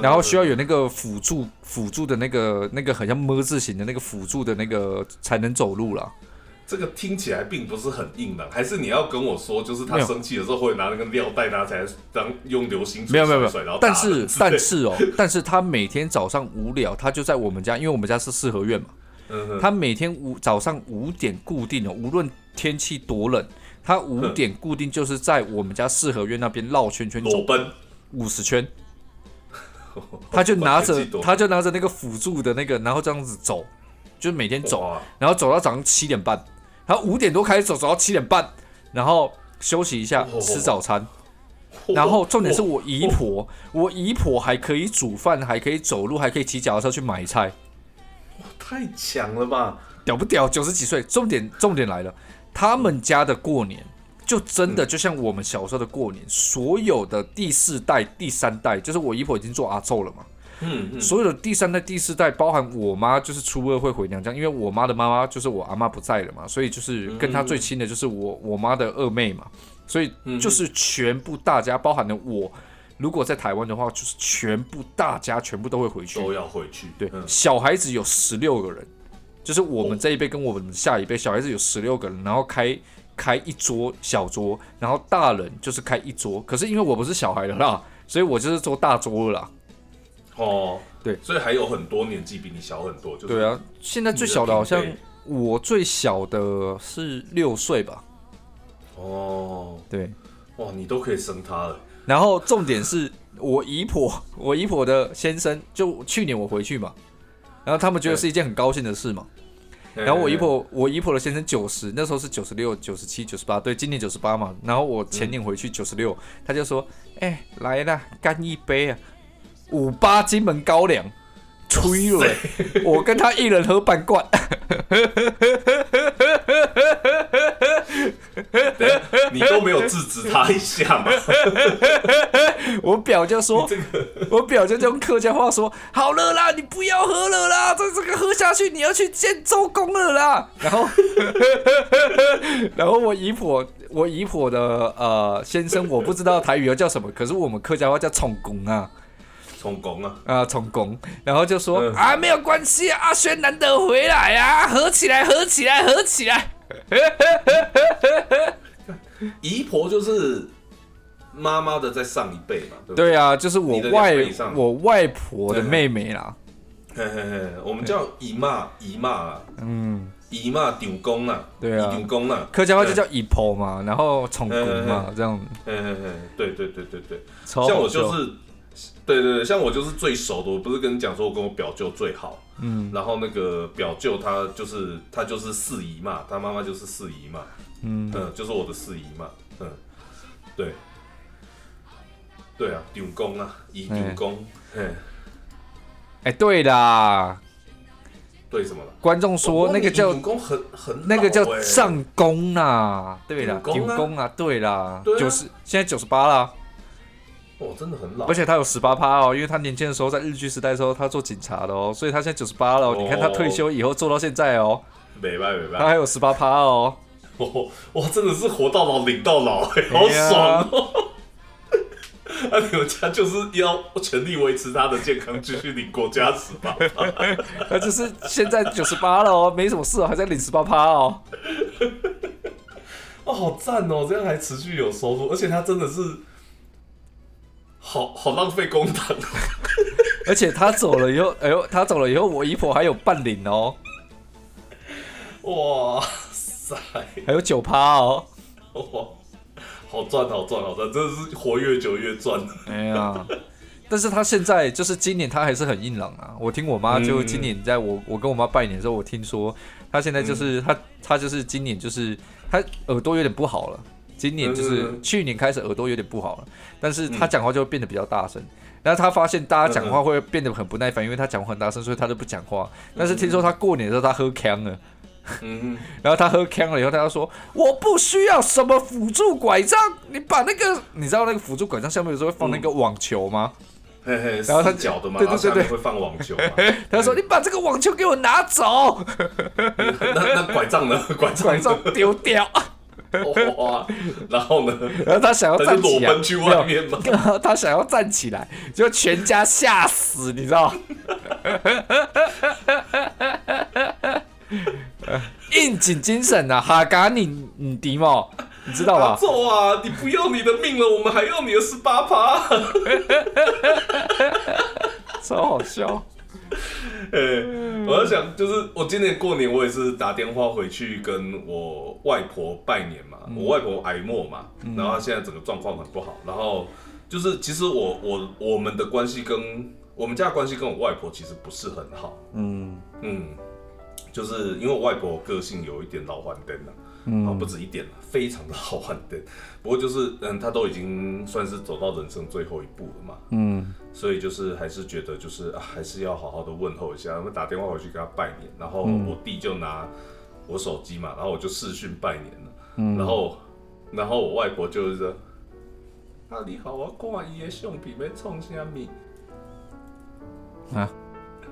然后需要有那个辅助辅助的那个那个很像么字形的那个辅助的那个才能走路啦。这个听起来并不是很硬朗，还是你要跟我说，就是他生气的时候会拿那个尿袋拿起来当用流星没有没有没有，但是但是哦，但是他每天早上无聊，他就在我们家，因为我们家是四合院嘛，他每天五早上五点固定的，无论天气多冷。他五点固定就是在我们家四合院那边绕圈圈走奔。五十圈，他就拿着他就拿着那个辅助的那个，然后这样子走，就是每天走，然后走到早上七点半，他五点多开始走，走到七点半，然后休息一下吃早餐，然后重点是我姨婆，我姨婆还可以煮饭，还可以走路，还可以骑脚踏车去买菜，哇，太强了吧，屌不屌？九十几岁，重点重点来了。他们家的过年就真的就像我们小时候的过年，所有的第四代、第三代，就是我姨婆已经做阿昼了嘛。嗯嗯。所有的第三代、第四代，包含我妈，就是初二会回娘家，因为我妈的妈妈就是我阿妈不在了嘛，所以就是跟她最亲的就是我我妈的二妹嘛，所以就是全部大家，包含了我，如果在台湾的话，就是全部大家全部都会回去，都要回去。对，小孩子有十六个人。就是我们这一辈跟我们下一辈小孩子有十六个人，然后开开一桌小桌，然后大人就是开一桌。可是因为我不是小孩了啦，所以我就是做大桌了啦。哦，对，所以还有很多年纪比你小很多。就对啊，现在最小的好像我最小的是六岁吧。哦，对，哇，你都可以生他了。然后重点是我姨婆，我姨婆的先生，就去年我回去嘛，然后他们觉得是一件很高兴的事嘛。然后我姨婆，我姨婆的先生九十，那时候是九十六、九十七、九十八，对，今年九十八嘛。然后我前年回去九十六，他就说：“哎，来了，干一杯啊，五八金门高粱。”吹了，我跟他一人喝半罐。你都没有制止他一下吗？我表就说，我表就用客家话说：“好了啦，你不要喝了啦，这这个喝下去你要去见周公了啦。”然后，然后我姨婆，我姨婆的呃先生，我不知道台语要叫什么，可是我们客家话叫宠公啊。充公啊！啊，充公，然后就说啊，没有关系啊，阿轩难得回来啊，合起来，合起来，合起来。姨婆就是妈妈的在上一辈嘛，对对啊，就是我外我外婆的妹妹啦。嘿嘿嘿，我们叫姨妈，姨妈啊，嗯，姨妈顶公啊，对啊，顶公啊，客家话就叫姨婆嘛，然后宠公嘛，这样。嘿嘿嘿，对对对对对，像我就是。对对对，像我就是最熟的，我不是跟你讲说，我跟我表舅最好，嗯，然后那个表舅他就是他就是四姨嘛，他妈妈就是四姨嘛，嗯嗯，就是我的四姨嘛，嗯，对，对啊，顶公啊，姨顶公，哎，哎，对啦，对什么了？观众说那个叫公很很那个叫上公啊，对啦，顶公啊，对啦，九十现在九十八了。哦，真的很老，而且他有十八趴哦，因为他年轻的时候在日剧时代的时候，他做警察的哦，所以他现在九十八了。你看他退休以后做到现在哦，没办没办，他还有十八趴哦。哇，真的是活到老领到老，好爽哦！那 你们家就是要全力维持他的健康，继续领国家十八趴。他就是现在九十八了哦，没什么事哦，还在领十八趴哦。哦，好赞哦，这样还持续有收入，而且他真的是。好好浪费公堂，而且他走了以后，哎呦，他走了以后，我姨婆还有半领哦，哇塞，还有九趴哦，哇，好赚好赚好赚，真的是活越久越赚。哎呀，但是他现在就是今年他还是很硬朗啊。我听我妈就今年在我我跟我妈拜年的时候，我听说他现在就是他他就是今年就是他耳朵有点不好了。今年就是去年开始耳朵有点不好了，但是他讲话就会变得比较大声，然后他发现大家讲话会变得很不耐烦，因为他讲话很大声，所以他就不讲话。但是听说他过年的时候他喝康了，嗯，然后他喝康了以后，他就说我不需要什么辅助拐杖，你把那个你知道那个辅助拐杖下面有时候会放那个网球吗？嘿嘿，然后他脚的嘛，对对对对，会放网球。他说你把这个网球给我拿走，那那拐杖呢？拐杖拐杖丢掉。哇！然后呢？然后他想要站起来，去外面吗？他想要站起来，就全家吓死，你知道？应景精神啊，哈嘎你你迪莫，你知道吧？做啊！你不要你的命了，我们还要你的十八趴，超好笑。哎，我在想，就是我今年过年，我也是打电话回去跟我外婆拜年嘛。我外婆癌末嘛，然后她现在整个状况很不好。然后就是，其实我我我们的关系跟我们家的关系跟我外婆其实不是很好。嗯嗯，就是因为我外婆个性有一点老顽灯了。啊，不止一点了，非常的好玩的。不过就是，嗯，他都已经算是走到人生最后一步了嘛。嗯，所以就是还是觉得就是啊，还是要好好的问候一下。我们打电话回去给他拜年，然后我弟就拿我手机嘛，然后我就视讯拜年了。嗯，然后然后我外婆就是说，啊，你好，我看伊的相片要创啥咪？啊，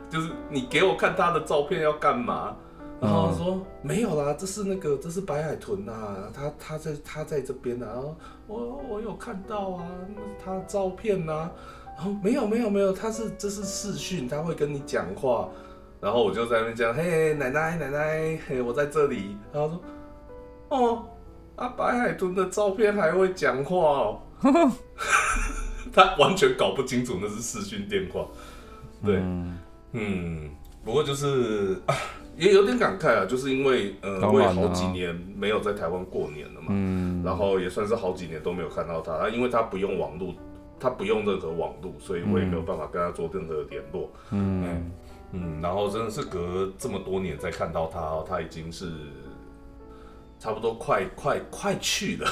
就是你给我看他的照片要干嘛？然后说没有啦，这是那个，这是白海豚呐，他他在他在这边啊，然后我我有看到啊，他照片呐，然后没有没有没有，他是这是视讯，他会跟你讲话，然后我就在那边讲，嘿奶奶奶奶，嘿我在这里，然后说哦，啊白海豚的照片还会讲话哦，他完全搞不清楚那是视讯电话，对，嗯，不过就是啊。也有点感慨啊，就是因为呃，我也好几年没有在台湾过年了嘛，嗯，然后也算是好几年都没有看到他，他因为他不用网络，他不用任何网络，所以我也没有办法跟他做任何联络，嗯。嗯，然后真的是隔这么多年再看到他，他已经是差不多快快快去了，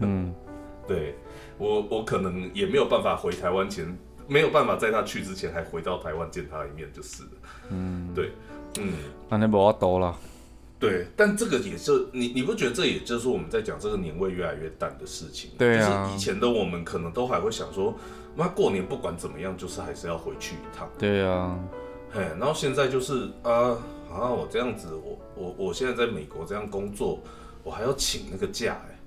嗯，对我我可能也没有办法回台湾前，没有办法在他去之前还回到台湾见他一面就是了，嗯，对。嗯，那你不要多了。对，但这个也是你，你不觉得这也就是我们在讲这个年味越来越淡的事情？对啊。就是以前的我们可能都还会想说，妈过年不管怎么样，就是还是要回去一趟。对啊。嘿，然后现在就是啊啊，我这样子，我我我现在在美国这样工作，我还要请那个假哎，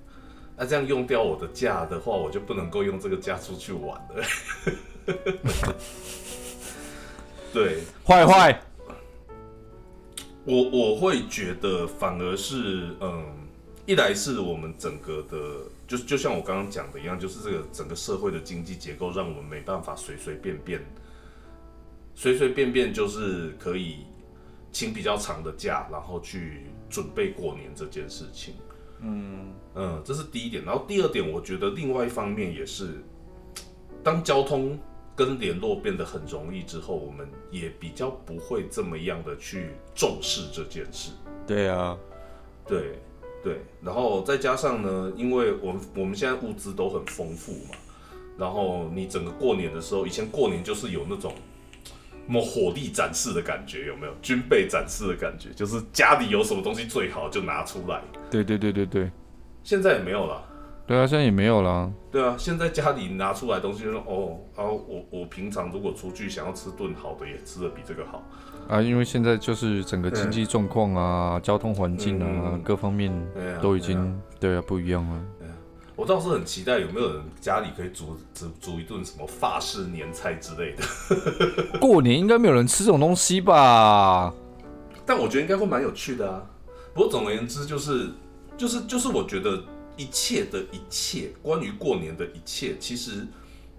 那这样用掉我的假的话，我就不能够用这个假出去玩了。对，坏坏。我我会觉得反而是，嗯，一来是我们整个的，就就像我刚刚讲的一样，就是这个整个社会的经济结构，让我们没办法随随便便，随随便便就是可以请比较长的假，然后去准备过年这件事情。嗯嗯，这是第一点。然后第二点，我觉得另外一方面也是，当交通。跟联络变得很容易之后，我们也比较不会这么样的去重视这件事。对啊，对对，然后再加上呢，因为我们我们现在物资都很丰富嘛，然后你整个过年的时候，以前过年就是有那种什么火力展示的感觉，有没有？军备展示的感觉，就是家里有什么东西最好就拿出来。对对对对对，现在也没有了。对啊，现在也没有了。对啊，现在家里拿出来东西就说哦，啊，我我平常如果出去想要吃顿好的，也吃的比这个好啊。因为现在就是整个经济状况啊、交通环境啊各方面都已经对啊不一样了。我倒是很期待有没有人家里可以煮煮煮一顿什么法式年菜之类的。过年应该没有人吃这种东西吧？但我觉得应该会蛮有趣的啊。不过总而言之，就是就是就是我觉得。一切的一切，关于过年的一切，其实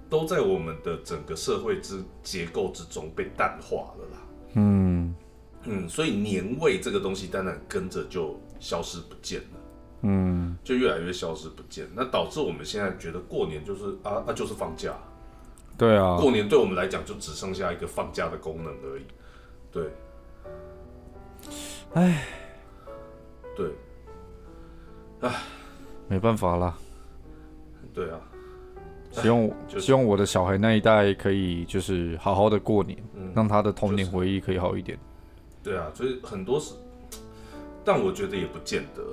都在我们的整个社会之结构之中被淡化了啦。嗯嗯，所以年味这个东西当然跟着就消失不见了。嗯，就越来越消失不见，那导致我们现在觉得过年就是啊啊就是放假。对啊，过年对我们来讲就只剩下一个放假的功能而已。对，哎，对，唉。没办法啦，对啊，希望 希望我的小孩那一代可以就是好好的过年，让他的童年回忆可以好一点。对啊，所以很多事，但我觉得也不见得。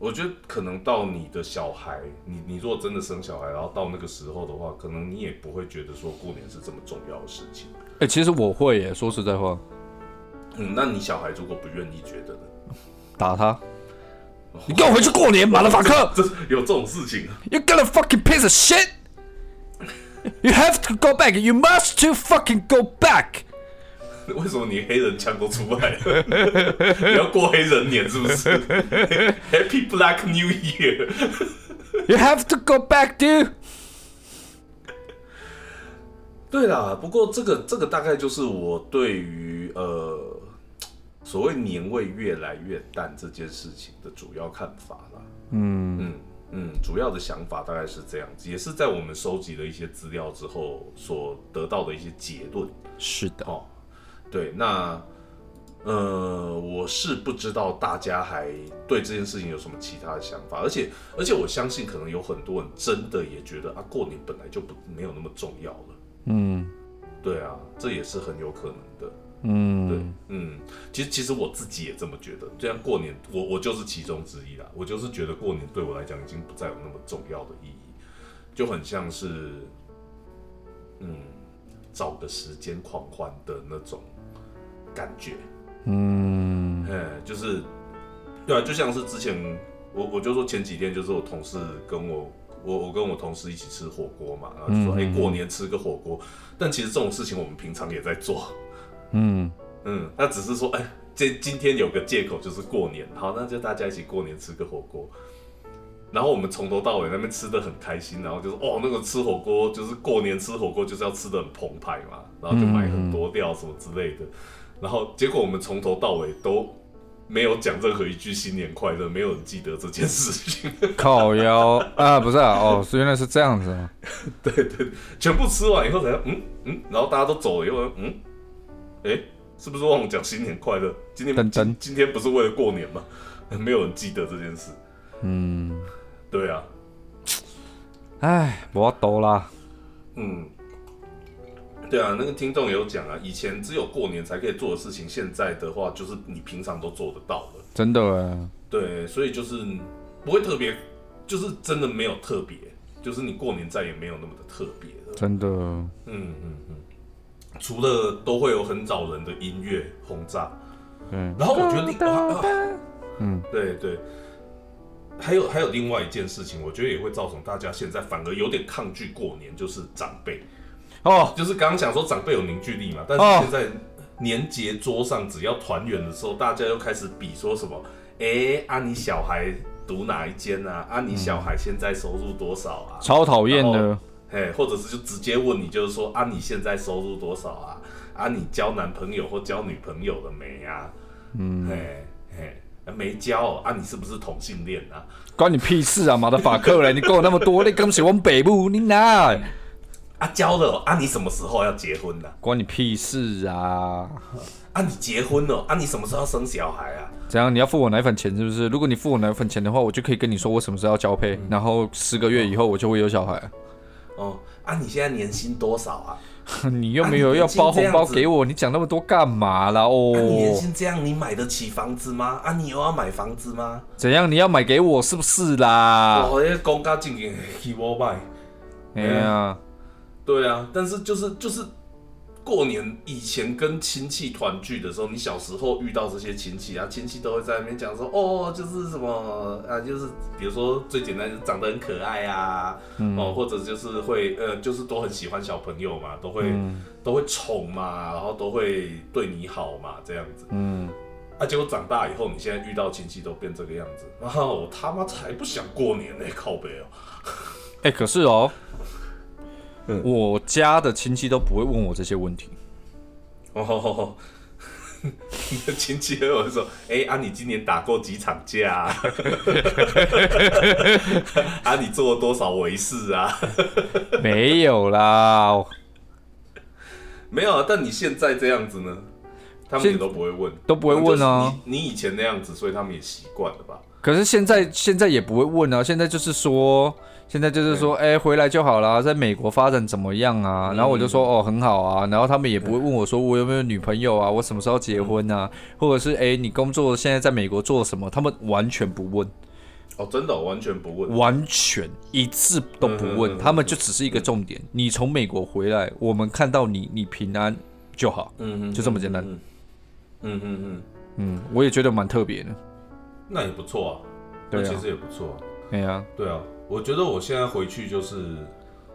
我觉得可能到你的小孩，你你如果真的生小孩，然后到那个时候的话，可能你也不会觉得说过年是这么重要的事情。哎，其实我会耶，说实在话。嗯，那你小孩如果不愿意觉得呢？打他。你跟我回去过年，马拉法克！这有这种事情？You got a fucking piece of shit! You have to go back. You must to fucking go back. 为什么你黑人腔都出来了？你要过黑人年是不是？Happy Black New Year! You have to go back, dude. 对啦，不过这个这个大概就是我对于呃。所谓年味越来越淡这件事情的主要看法啦，嗯嗯嗯，主要的想法大概是这样子，也是在我们收集了一些资料之后所得到的一些结论。是的，哦，对，那呃，我是不知道大家还对这件事情有什么其他的想法，而且而且我相信可能有很多人真的也觉得啊，过年本来就不没有那么重要了。嗯，对啊，这也是很有可能的。嗯，对，嗯，其实其实我自己也这么觉得。这样过年，我我就是其中之一啦。我就是觉得过年对我来讲已经不再有那么重要的意义，就很像是，嗯，找个时间狂欢的那种感觉。嗯，哎，就是，对啊，就像是之前我我就说前几天就是我同事跟我我我跟我同事一起吃火锅嘛，然后就说哎过年吃个火锅，但其实这种事情我们平常也在做。嗯嗯，那只是说，哎，这今天有个借口就是过年，好，那就大家一起过年吃个火锅。然后我们从头到尾那边吃的很开心，然后就是哦，那个吃火锅就是过年吃火锅就是要吃的很澎湃嘛，然后就买很多料什么之类的。然后结果我们从头到尾都没有讲任何一句新年快乐，没有人记得这件事情。烤腰啊，不是啊，哦，原来是这样子啊。对对，全部吃完以后才嗯嗯，然后大家都走了以后，嗯，哎，是不是忘了讲新年快乐？今天今今天不是为了过年吗？没有人记得这件事。嗯，对啊。哎，我多啦。嗯。对啊，那个听众也有讲啊，以前只有过年才可以做的事情，现在的话就是你平常都做得到了。真的哎。对，所以就是不会特别，就是真的没有特别，就是你过年再也没有那么的特别了。真的。嗯嗯嗯。除了都会有很找人的音乐轰炸。嗯。然后我觉得另外，嗯，对对，还有还有另外一件事情，我觉得也会造成大家现在反而有点抗拒过年，就是长辈。哦，就是刚刚讲说长辈有凝聚力嘛，但是现在年节桌上只要团圆的时候，大家又开始比说什么？哎，啊你小孩读哪一间啊？啊你小孩现在收入多少啊？超讨厌的，哎，或者是就直接问你，就是说啊你现在收入多少啊？啊你交男朋友或交女朋友了没啊？嗯，嘿嘿，没交啊？你是不是同性恋啊？关你屁事啊！马德法克嘞，你跟我那么多，你更喜欢北部，你哪？啊，交了啊！你什么时候要结婚呢？关你屁事啊！啊，你结婚了啊？你什么时候要生小孩啊？怎样？你要付我奶粉钱是不是？如果你付我奶粉钱的话，我就可以跟你说我什么时候要交配，然后十个月以后我就会有小孩。哦，啊，你现在年薪多少啊？你又没有要包红包给我，你讲那么多干嘛啦？哦，你年薪这样，你买得起房子吗？啊，你又要买房子吗？怎样？你要买给我是不是啦？我那公家经营起我买，哎呀。对啊，但是就是就是过年以前跟亲戚团聚的时候，你小时候遇到这些亲戚啊，亲戚都会在那边讲说，哦，就是什么啊，就是比如说最简单，长得很可爱啊，哦，或者就是会呃，就是都很喜欢小朋友嘛，都会都会宠嘛，然后都会对你好嘛，这样子。嗯，啊，结果长大以后，你现在遇到亲戚都变这个样子，然后我他妈才不想过年呢，靠背哦。哎，可是哦。我家的亲戚都不会问我这些问题。哦，你的 亲戚会我说：“哎，啊，你今年打过几场架？啊，你做了多少维事啊？” 没有啦，没有啊。但你现在这样子呢？他们也都不会问，都不会问啊。你以前那样子，所以他们也习惯了吧？可是现在，现在也不会问啊。现在就是说。现在就是说，哎，回来就好了，在美国发展怎么样啊？然后我就说，哦，很好啊。然后他们也不会问我说，我有没有女朋友啊？我什么时候结婚啊？或者是，哎，你工作现在在美国做什么？他们完全不问。哦，真的完全不问，完全一次都不问。他们就只是一个重点，你从美国回来，我们看到你，你平安就好。嗯嗯，就这么简单。嗯嗯嗯嗯，我也觉得蛮特别的。那也不错啊，对，其实也不错。对啊，对啊。我觉得我现在回去就是，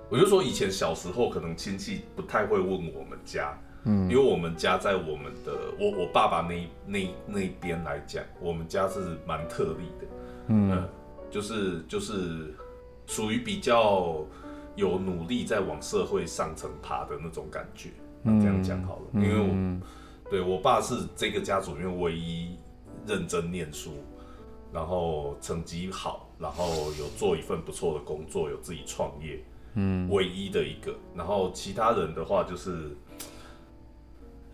我就说以前小时候可能亲戚不太会问我们家，嗯，因为我们家在我们的我我爸爸那那那边来讲，我们家是蛮特例的，嗯，就是就是属于比较有努力在往社会上层爬的那种感觉，那这样讲好了，因为我对我爸是这个家族里面唯一认真念书。然后成绩好，然后有做一份不错的工作，有自己创业，嗯，唯一的一个。然后其他人的话就是，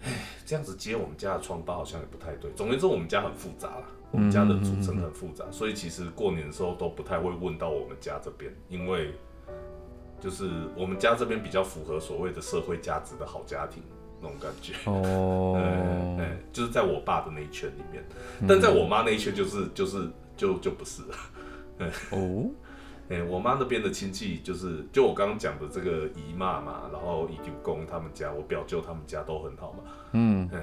哎，这样子接我们家的疮疤好像也不太对。总而言之，我们家很复杂啦，我们家的组成很复杂，所以其实过年的时候都不太会问到我们家这边，因为就是我们家这边比较符合所谓的社会价值的好家庭。那种感觉。哦，哎就是在我爸的那一圈里面，但在我妈那一圈就是就是就就不是。了。哦，哎，我妈那边的亲戚就是就我刚刚讲的这个姨妈嘛，然后姨舅公他们家，我表舅他们家都很好嘛。嗯，哎，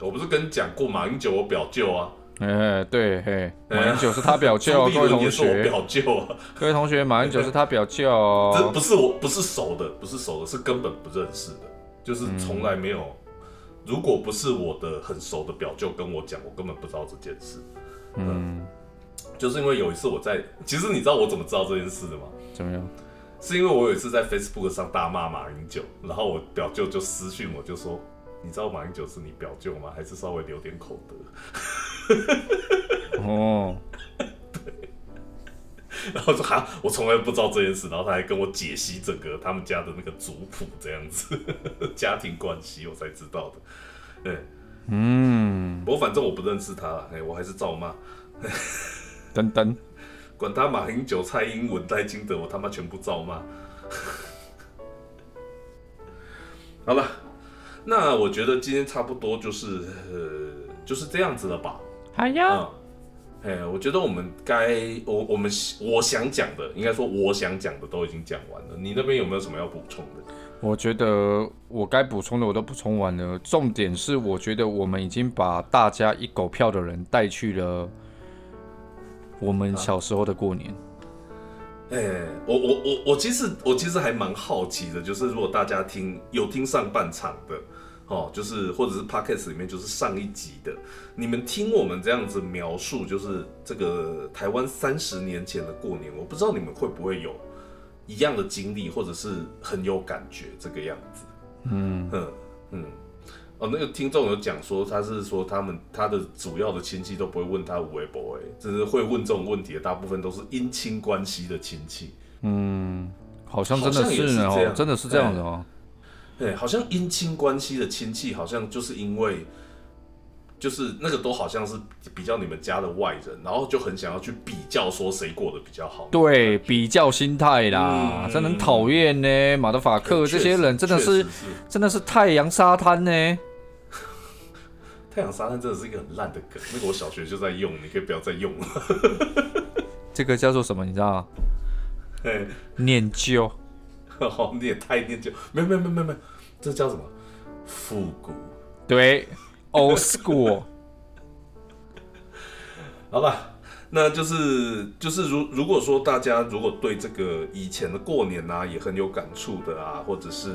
我不是跟你讲过马英九我表舅啊？哎，对，嘿，马英九是他表舅，各位同学，表舅啊，各位同学，马英九是他表舅，这不是我不是熟的，不是熟的，是根本不认识的。就是从来没有，如果不是我的很熟的表舅跟我讲，我根本不知道这件事。嗯，就是因为有一次我在，其实你知道我怎么知道这件事的吗？怎么样？是因为我有一次在 Facebook 上大骂马英九，然后我表舅就私讯我就说：“你知道马英九是你表舅吗？还是稍微留点口德？哦，对。然后说哈，我从来不知道这件事，然后他还跟我解析整个他们家的那个族谱，这样子 家庭关系，我才知道的。对，嗯，不过反正我不认识他，哎，我还是照骂。等等，管他马英九、蔡英文、戴金德，我他妈全部照骂。好了，那我觉得今天差不多就是呃就是这样子了吧？好呀。哎，我觉得我们该我我们我想讲的，应该说我想讲的都已经讲完了。你那边有没有什么要补充的？我觉得我该补充的我都补充完了。重点是，我觉得我们已经把大家一狗票的人带去了我们小时候的过年。哎，我我我我其实我其实还蛮好奇的，就是如果大家听有听上半场的。哦，就是或者是 podcast 里面就是上一集的，你们听我们这样子描述，就是这个台湾三十年前的过年，我不知道你们会不会有一样的经历，或者是很有感觉这个样子。嗯嗯嗯。哦，那个听众有讲说，他是说他们他的主要的亲戚都不会问他五 A 不 A，只是会问这种问题的，大部分都是姻亲关系的亲戚。嗯，好像真的是哦，真的是这样的哦。对，好像姻亲关系的亲戚，好像就是因为，就是那个都好像是比较你们家的外人，然后就很想要去比较，说谁过得比较好。对，比较心态啦，真的很讨厌呢。马德法克这些人真的是，真的是太阳沙滩呢。太阳沙滩真的是一个很烂的梗，那个我小学就在用，你可以不要再用了。这个叫做什么？你知道吗？念旧。哦，你也太念旧，没有没有没有没有没有，这叫什么？复古？对，old school。好吧，那就是就是如如果说大家如果对这个以前的过年啊也很有感触的啊，或者是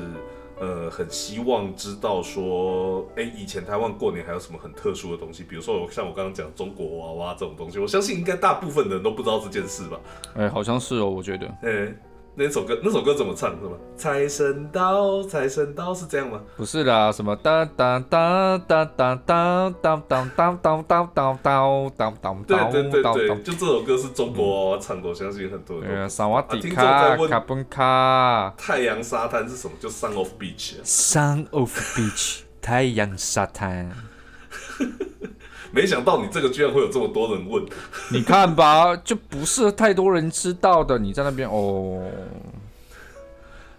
呃很希望知道说，哎，以前台湾过年还有什么很特殊的东西？比如说像我刚刚讲中国娃娃这种东西，我相信应该大部分的人都不知道这件事吧？哎，好像是哦，我觉得，哎。那首歌，那首歌怎么唱？是吗？财神到，财神到，是这样吗？不是啦，什么哒哒哒哒哒哒哒哒哒哒哒哒哒哒哒。对对对对，就这首歌是中国唱过，相信很多人。萨瓦迪卡，卡本卡。太阳沙滩是什么？就 Sun of Beach。Sun of Beach，太阳沙滩。没想到你这个居然会有这么多人问，你看吧，就不是太多人知道的。你在那边哦，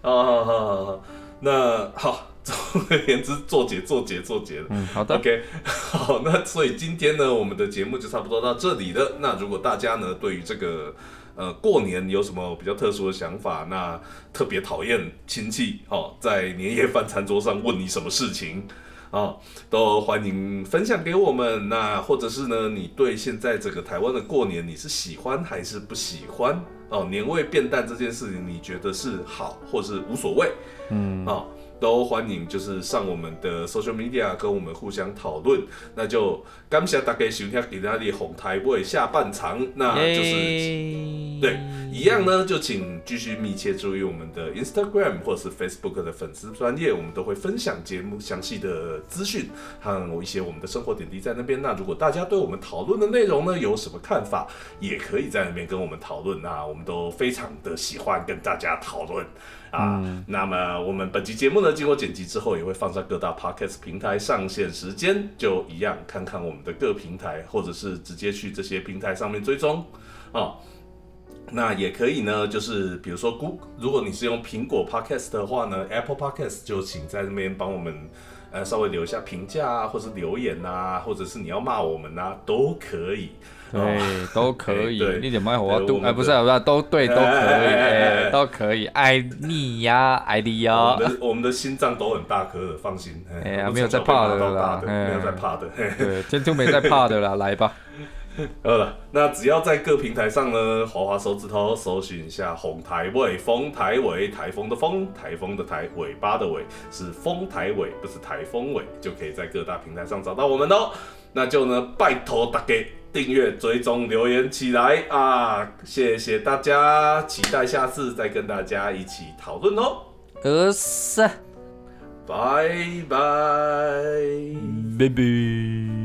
啊，那好，总而言之，做结做结做结嗯，好的，OK，好，那所以今天呢，我们的节目就差不多到这里了。那如果大家呢，对于这个呃过年有什么比较特殊的想法，那特别讨厌亲戚哦，在年夜饭餐桌上问你什么事情？啊，都欢迎分享给我们。那或者是呢，你对现在这个台湾的过年，你是喜欢还是不喜欢？哦，年味变淡这件事情，你觉得是好，或是无所谓？嗯，啊。都欢迎，就是上我们的 social media 跟我们互相讨论。那就感谢大家收听今天的红台位下半场，那就是对一样呢，就请继续密切注意我们的 Instagram 或是 Facebook 的粉丝专业，我们都会分享节目详细的资讯和一些我们的生活点滴在那边。那如果大家对我们讨论的内容呢有什么看法，也可以在那边跟我们讨论。那我们都非常的喜欢跟大家讨论。啊，那么我们本期节目呢，经过剪辑之后，也会放在各大 podcast 平台上线时间，就一样看看我们的各平台，或者是直接去这些平台上面追踪啊。那也可以呢，就是比如说，Google，如果你是用苹果 podcast 的话呢，Apple podcast 就请在那边帮我们呃稍微留一下评价啊，或是留言啊，或者是你要骂我们啊，都可以。对，都可以，一点麦火啊，都哎，不是不是，都对，都可以，都可以，爱你呀，爱你呀。我们的心脏都很大颗的，放心。哎呀，没有在怕的啦，没有在怕的。对，今天没在怕的啦，来吧。好了，那只要在各平台上呢，滑滑手指头，搜寻一下“红台尾”，风台尾，台风的风，台风的台，尾巴的尾，是风台尾，不是台风尾，就可以在各大平台上找到我们哦。那就呢，拜托大家。订阅、追踪、留言起来啊！谢谢大家，期待下次再跟大家一起讨论哦。呃是，拜拜拜拜。